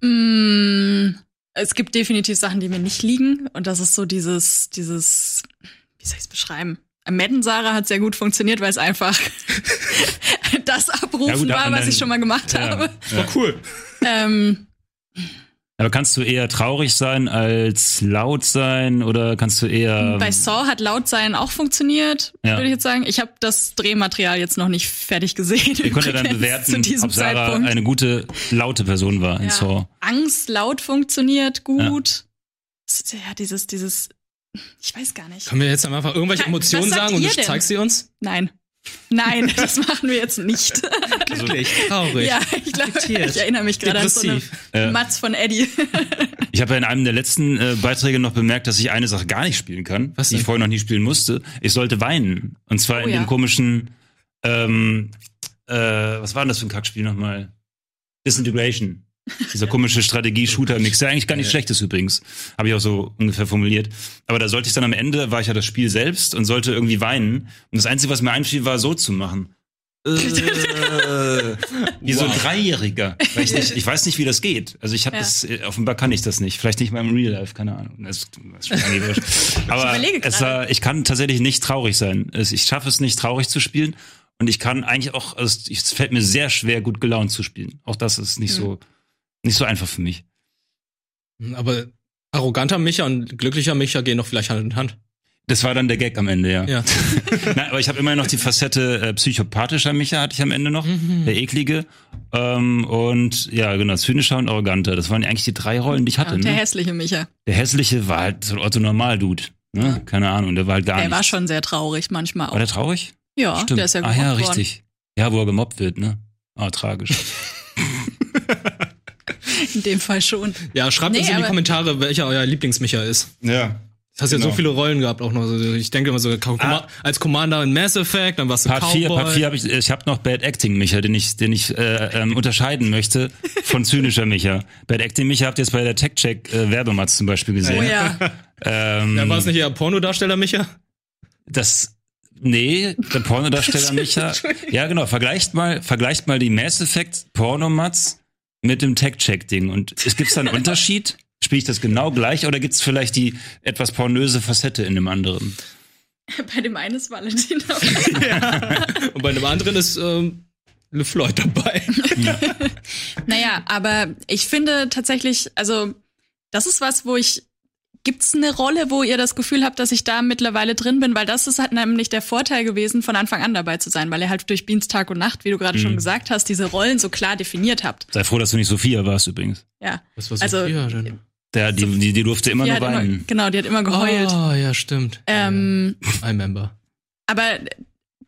Mm, es gibt definitiv Sachen, die mir nicht liegen. Und das ist so dieses, dieses, wie soll ich es beschreiben? Madden Sarah hat sehr gut funktioniert, weil es einfach das abrufen ja, gut, war, was ich schon mal gemacht ja, habe. Ja. War cool. Ähm, aber kannst du eher traurig sein als laut sein oder kannst du eher Bei Saw hat laut sein auch funktioniert, ja. würde ich jetzt sagen. Ich habe das Drehmaterial jetzt noch nicht fertig gesehen. Ihr könnt ja dann bewerten, ob Sarah Zeitpunkt. eine gute laute Person war in ja. Saw. Angst laut funktioniert gut. Ja. ja, dieses dieses ich weiß gar nicht. Können wir jetzt einfach irgendwelche Emotionen sagen und du zeigst sie uns? Nein. Nein, das machen wir jetzt nicht. Also echt traurig. Ja, ich glaube, ich erinnere mich gerade an so eine äh, Matz von Eddie. ich habe ja in einem der letzten äh, Beiträge noch bemerkt, dass ich eine Sache gar nicht spielen kann, Was die ich vorher noch nie spielen musste. Ich sollte weinen. Und zwar oh, in ja. dem komischen, ähm, äh, was war denn das für ein Kackspiel nochmal? Disintegration. Dieser komische Strategie-Shooter-Mix, der eigentlich gar nicht ja. schlecht ist übrigens. Habe ich auch so ungefähr formuliert. Aber da sollte ich dann am Ende, war ich ja das Spiel selbst und sollte irgendwie weinen. Und das Einzige, was mir einfiel, war so zu machen. Äh, wie wow. so ein Dreijähriger. Weil ich, nicht, ich weiß nicht, wie das geht. Also ich habe ja. das, äh, offenbar kann ich das nicht. Vielleicht nicht mal im Real Life, keine Ahnung. Das, das ist schon Aber ich, es war, ich kann tatsächlich nicht traurig sein. Ich schaffe es nicht, traurig zu spielen. Und ich kann eigentlich auch, also es fällt mir sehr schwer, gut gelaunt zu spielen. Auch das ist nicht mhm. so nicht so einfach für mich. Aber arroganter Micha und glücklicher Micha gehen doch vielleicht Hand in Hand. Das war dann der Gag am Ende, ja. ja. Nein, aber ich habe immer noch die Facette äh, psychopathischer Micha hatte ich am Ende noch, mhm. der eklige. Ähm, und ja, genau, zynischer und arroganter. Das waren eigentlich die drei Rollen, die ich hatte. Ja, und der ne? hässliche Micha. Der hässliche war halt so ein Otto Normal-Dude. Ne? Keine Ahnung, der war halt gar nicht. Der war schon sehr traurig manchmal auch. War der traurig? Ja, Stimmt. der ist ja gemobbt Ah ja, richtig. Worden. Ja, wo er gemobbt wird, ne? Ah, tragisch. In dem Fall schon. Ja, schreibt nee, uns in die Kommentare, welcher euer Lieblingsmicha ist. Ja. Du hast genau. ja so viele Rollen gehabt auch noch. Also ich denke immer so ah. als Commander in Mass Effect, dann warst du Part Cowboy. 4, Part 4 habe ich, ich habe noch Bad Acting Micha, den ich, den ich äh, ähm, unterscheiden möchte von zynischer Micha. Bad Acting Micha habt ihr jetzt bei der Tech Check äh, Werbematz zum Beispiel gesehen. Oh ja. ähm, ja war es nicht eher Pornodarsteller Micha? Das Nee, der Pornodarsteller Micha. Ja, genau. Vergleicht mal, vergleicht mal die Mass Effect Pornomatz mit dem Tech-Check-Ding. Und es gibt da einen Unterschied? Spiele ich das genau gleich oder gibt es vielleicht die etwas pornöse Facette in dem anderen? Bei dem einen ist Valentin dabei. ja. Und bei dem anderen ist ähm, Le Floyd dabei. Ja. naja, aber ich finde tatsächlich, also das ist was, wo ich Gibt's eine Rolle, wo ihr das Gefühl habt, dass ich da mittlerweile drin bin? Weil das ist halt nämlich der Vorteil gewesen, von Anfang an dabei zu sein, weil ihr halt durch Beans Tag und Nacht, wie du gerade mhm. schon gesagt hast, diese Rollen so klar definiert habt. Sei froh, dass du nicht Sophia warst übrigens. Ja. Was war also, Sophia denn? Der, die, die, die durfte immer die nur weinen. Immer, genau, die hat immer geheult. Oh, ja, stimmt. Ähm, I remember. Aber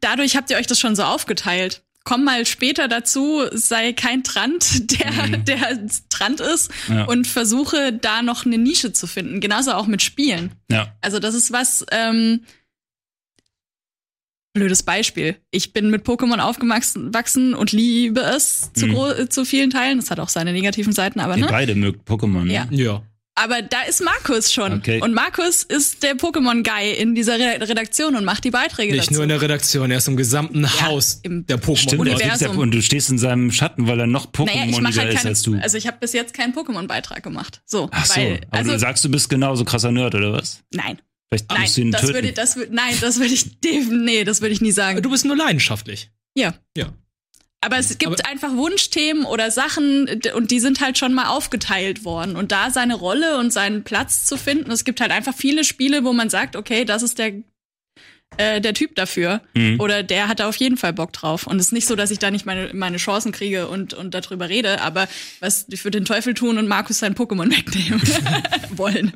dadurch habt ihr euch das schon so aufgeteilt. Komm mal später dazu, sei kein Trant, der, mhm. der Trant ist ja. und versuche da noch eine Nische zu finden. Genauso auch mit Spielen. Ja. Also das ist was, ähm, blödes Beispiel. Ich bin mit Pokémon aufgewachsen und liebe es zu, mhm. zu vielen Teilen. Das hat auch seine negativen Seiten, aber Ihr ne? beide mögt Pokémon. Ja. ja. Aber da ist Markus schon. Okay. Und Markus ist der Pokémon-Guy in dieser Re Redaktion und macht die Beiträge Nicht dazu. nur in der Redaktion, er ist im gesamten ja, Haus im der Pokémon-Universum. Und du stehst in seinem Schatten, weil er noch Pokémon naja, halt ist als du. Also ich habe bis jetzt keinen Pokémon-Beitrag gemacht. So, Ach so. Weil, aber also, du sagst, du bist genauso krasser Nerd, oder was? Nein. Vielleicht nein, musst du ihn das töten. würde, das würde, nein, das würde ich, nee, das würde ich nie sagen. Du bist nur leidenschaftlich. Ja. Ja. Aber es gibt Aber einfach Wunschthemen oder Sachen und die sind halt schon mal aufgeteilt worden. Und da seine Rolle und seinen Platz zu finden, es gibt halt einfach viele Spiele, wo man sagt, okay, das ist der äh, der Typ dafür mhm. oder der hat da auf jeden Fall Bock drauf. Und es ist nicht so, dass ich da nicht meine, meine Chancen kriege und, und darüber rede, aber was ich würde den Teufel tun und Markus sein Pokémon wegnehmen wollen.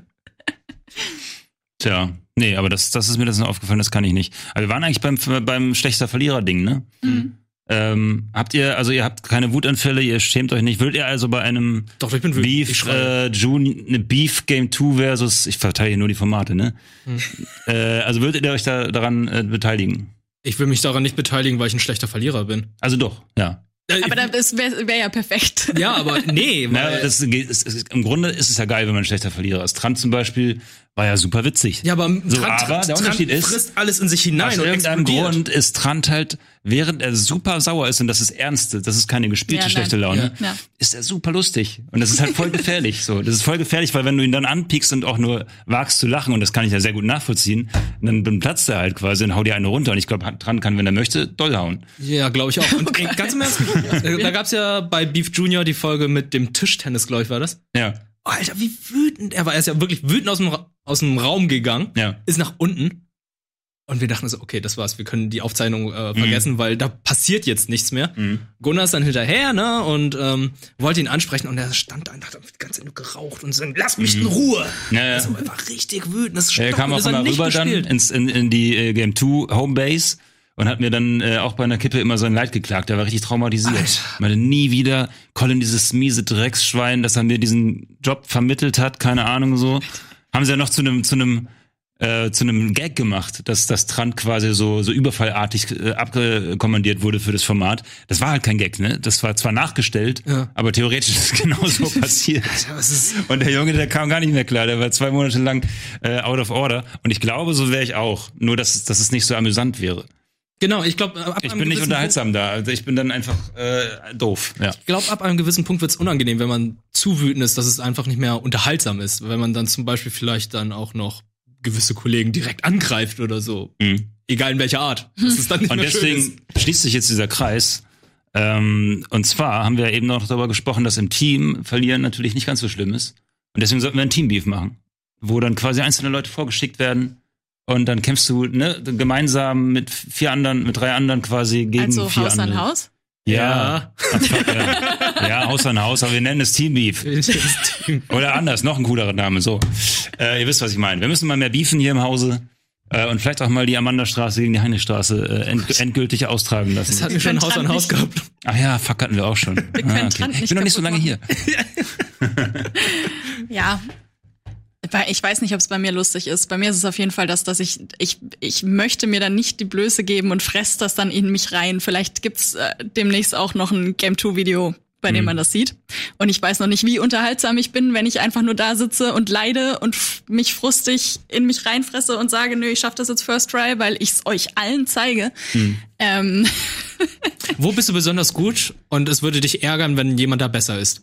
Tja, nee, aber das, das ist mir das noch aufgefallen, das kann ich nicht. Aber wir waren eigentlich beim, beim schlechter Verlierer-Ding, ne? Mhm. Ähm, habt ihr, also ihr habt keine Wutanfälle, ihr schämt euch nicht. Würdet ihr also bei einem Doch, ich bin wütend. Beef, äh, June, eine Beef Game 2 versus, ich verteile hier nur die Formate, ne? Hm. Äh, also würdet ihr euch da daran äh, beteiligen? Ich will mich daran nicht beteiligen, weil ich ein schlechter Verlierer bin. Also doch, ja. Aber das wäre wär ja perfekt. Ja, aber nee. Weil das ist, ist, Im Grunde ist es ja geil, wenn man ein schlechter Verlierer ist. Trant zum Beispiel war ja super witzig. Ja, aber, so, Trant, aber der Unterschied Trant ist, frisst alles in sich hinein aus irgendeinem Grund ist Trant halt, während er super sauer ist und das ist ernste, das ist keine gespielte ja, schlechte Laune, ja. ist er super lustig und das ist halt voll gefährlich. So, das ist voll gefährlich, weil wenn du ihn dann anpiekst und auch nur wagst zu lachen und das kann ich ja sehr gut nachvollziehen, dann, dann platzt er halt quasi und hau dir eine runter und ich glaube, Trant kann, wenn er möchte, doll hauen. Ja, glaube ich auch. Und okay. ganz im Ernst, da gab's ja bei Beef Junior die Folge mit dem Tischtennis, glaube ich, war das? Ja. Alter, wie wütend er war. Er ist ja wirklich wütend aus dem, aus dem Raum gegangen, ja. ist nach unten. Und wir dachten so, okay, das war's, wir können die Aufzeichnung äh, vergessen, mhm. weil da passiert jetzt nichts mehr. Mhm. Gunnar ist dann hinterher, ne, und ähm, wollte ihn ansprechen und er stand da und hat die ganze Zeit nur geraucht und so, lass mich mhm. in Ruhe. Ja, ja. Also, er war richtig wütend. Das er kam auch immer rüber gespielt. dann ins, in, in die äh, Game 2 Homebase und hat mir dann äh, auch bei einer Kippe immer sein Leid geklagt. Der war richtig traumatisiert. Alter. Meinte nie wieder Colin dieses miese Drecksschwein, dass er mir diesen Job vermittelt hat, keine Ahnung so. Haben sie ja noch zu einem zu einem äh, zu einem Gag gemacht, dass das Trant quasi so so überfallartig äh, abkommandiert wurde für das Format. Das war halt kein Gag, ne? Das war zwar nachgestellt, ja. aber theoretisch ist es genauso passiert. Und der Junge, der kam gar nicht mehr klar. Der war zwei Monate lang äh, out of order. Und ich glaube, so wäre ich auch. Nur dass dass es nicht so amüsant wäre. Genau, ich glaube, ich bin nicht unterhaltsam Punkt, da. Also ich bin dann einfach äh, doof. Ja. Ich glaube, ab einem gewissen Punkt wird es unangenehm, wenn man zu wütend ist, dass es einfach nicht mehr unterhaltsam ist, wenn man dann zum Beispiel vielleicht dann auch noch gewisse Kollegen direkt angreift oder so. Mhm. Egal in welcher Art. Und deswegen schließt sich jetzt dieser Kreis. Ähm, und zwar haben wir eben noch darüber gesprochen, dass im Team verlieren natürlich nicht ganz so schlimm ist. Und deswegen sollten wir ein Teambeef machen, wo dann quasi einzelne Leute vorgeschickt werden und dann kämpfst du ne, gemeinsam mit vier anderen, mit drei anderen quasi gegen also vier Haus andere. an Haus? Ja. Ja. ja, Haus an Haus, aber wir nennen es Team Beef. Oder anders, noch ein coolerer Name, so. Äh, ihr wisst, was ich meine. Wir müssen mal mehr beefen hier im Hause. Äh, und vielleicht auch mal die Amanda-Straße gegen die Heinrichstraße äh, end endgültig austragen lassen. Das hatten wir schon Haus an Haus gehabt. Ach ja, fuck, hatten wir auch schon. Wir ah, okay. Ich bin noch nicht so lange hier. ja, ich weiß nicht, ob es bei mir lustig ist. Bei mir ist es auf jeden Fall das, dass ich, ich, ich möchte mir dann nicht die Blöße geben und fress das dann in mich rein. Vielleicht gibt's äh, demnächst auch noch ein Game 2 Video, bei dem mhm. man das sieht. Und ich weiß noch nicht, wie unterhaltsam ich bin, wenn ich einfach nur da sitze und leide und mich frustig in mich reinfresse und sage, nö, ich schaff das jetzt First Try, weil ich es euch allen zeige. Mhm. Ähm. Wo bist du besonders gut und es würde dich ärgern, wenn jemand da besser ist?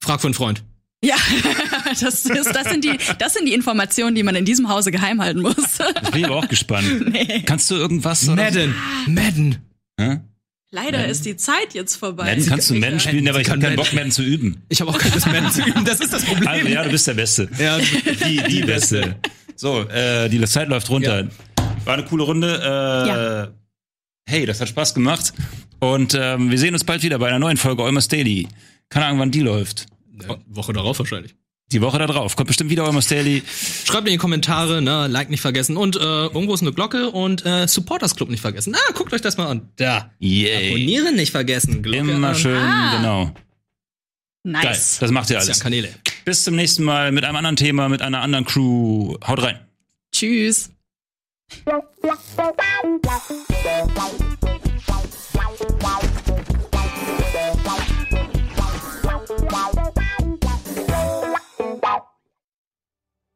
Frag für einen Freund. Ja, das, ist, das, sind die, das sind die Informationen, die man in diesem Hause geheim halten muss. Ich bin aber auch gespannt. Nee. Kannst du irgendwas? Madden. So? Madden. Hä? Leider Madden. ist die Zeit jetzt vorbei. Madden kannst du Madden spielen, aber ich habe keinen Bock, Madden zu üben. Ich habe auch keinen Bock, Madden zu üben. Das ist das Problem. Also, ja, du bist der Beste. Ja, die, die Beste. So, äh, die Zeit läuft runter. Ja. War eine coole Runde. Äh, ja. Hey, das hat Spaß gemacht. Und ähm, wir sehen uns bald wieder bei einer neuen Folge Almost Daily. Keine Ahnung, wann die läuft. Eine Woche darauf wahrscheinlich. Die Woche da drauf. Kommt bestimmt wieder Almost Daily. Schreibt in die Kommentare, ne, Like nicht vergessen. Und äh, irgendwo ist eine Glocke und äh, Supporters Club nicht vergessen. Ah, guckt euch das mal an. Da. Yay. Abonnieren nicht vergessen. Glocke Immer an. schön, ah. genau. Nice. Geil. Das macht ihr alles. Ja Kanäle. Bis zum nächsten Mal mit einem anderen Thema, mit einer anderen Crew. Haut rein. Tschüss.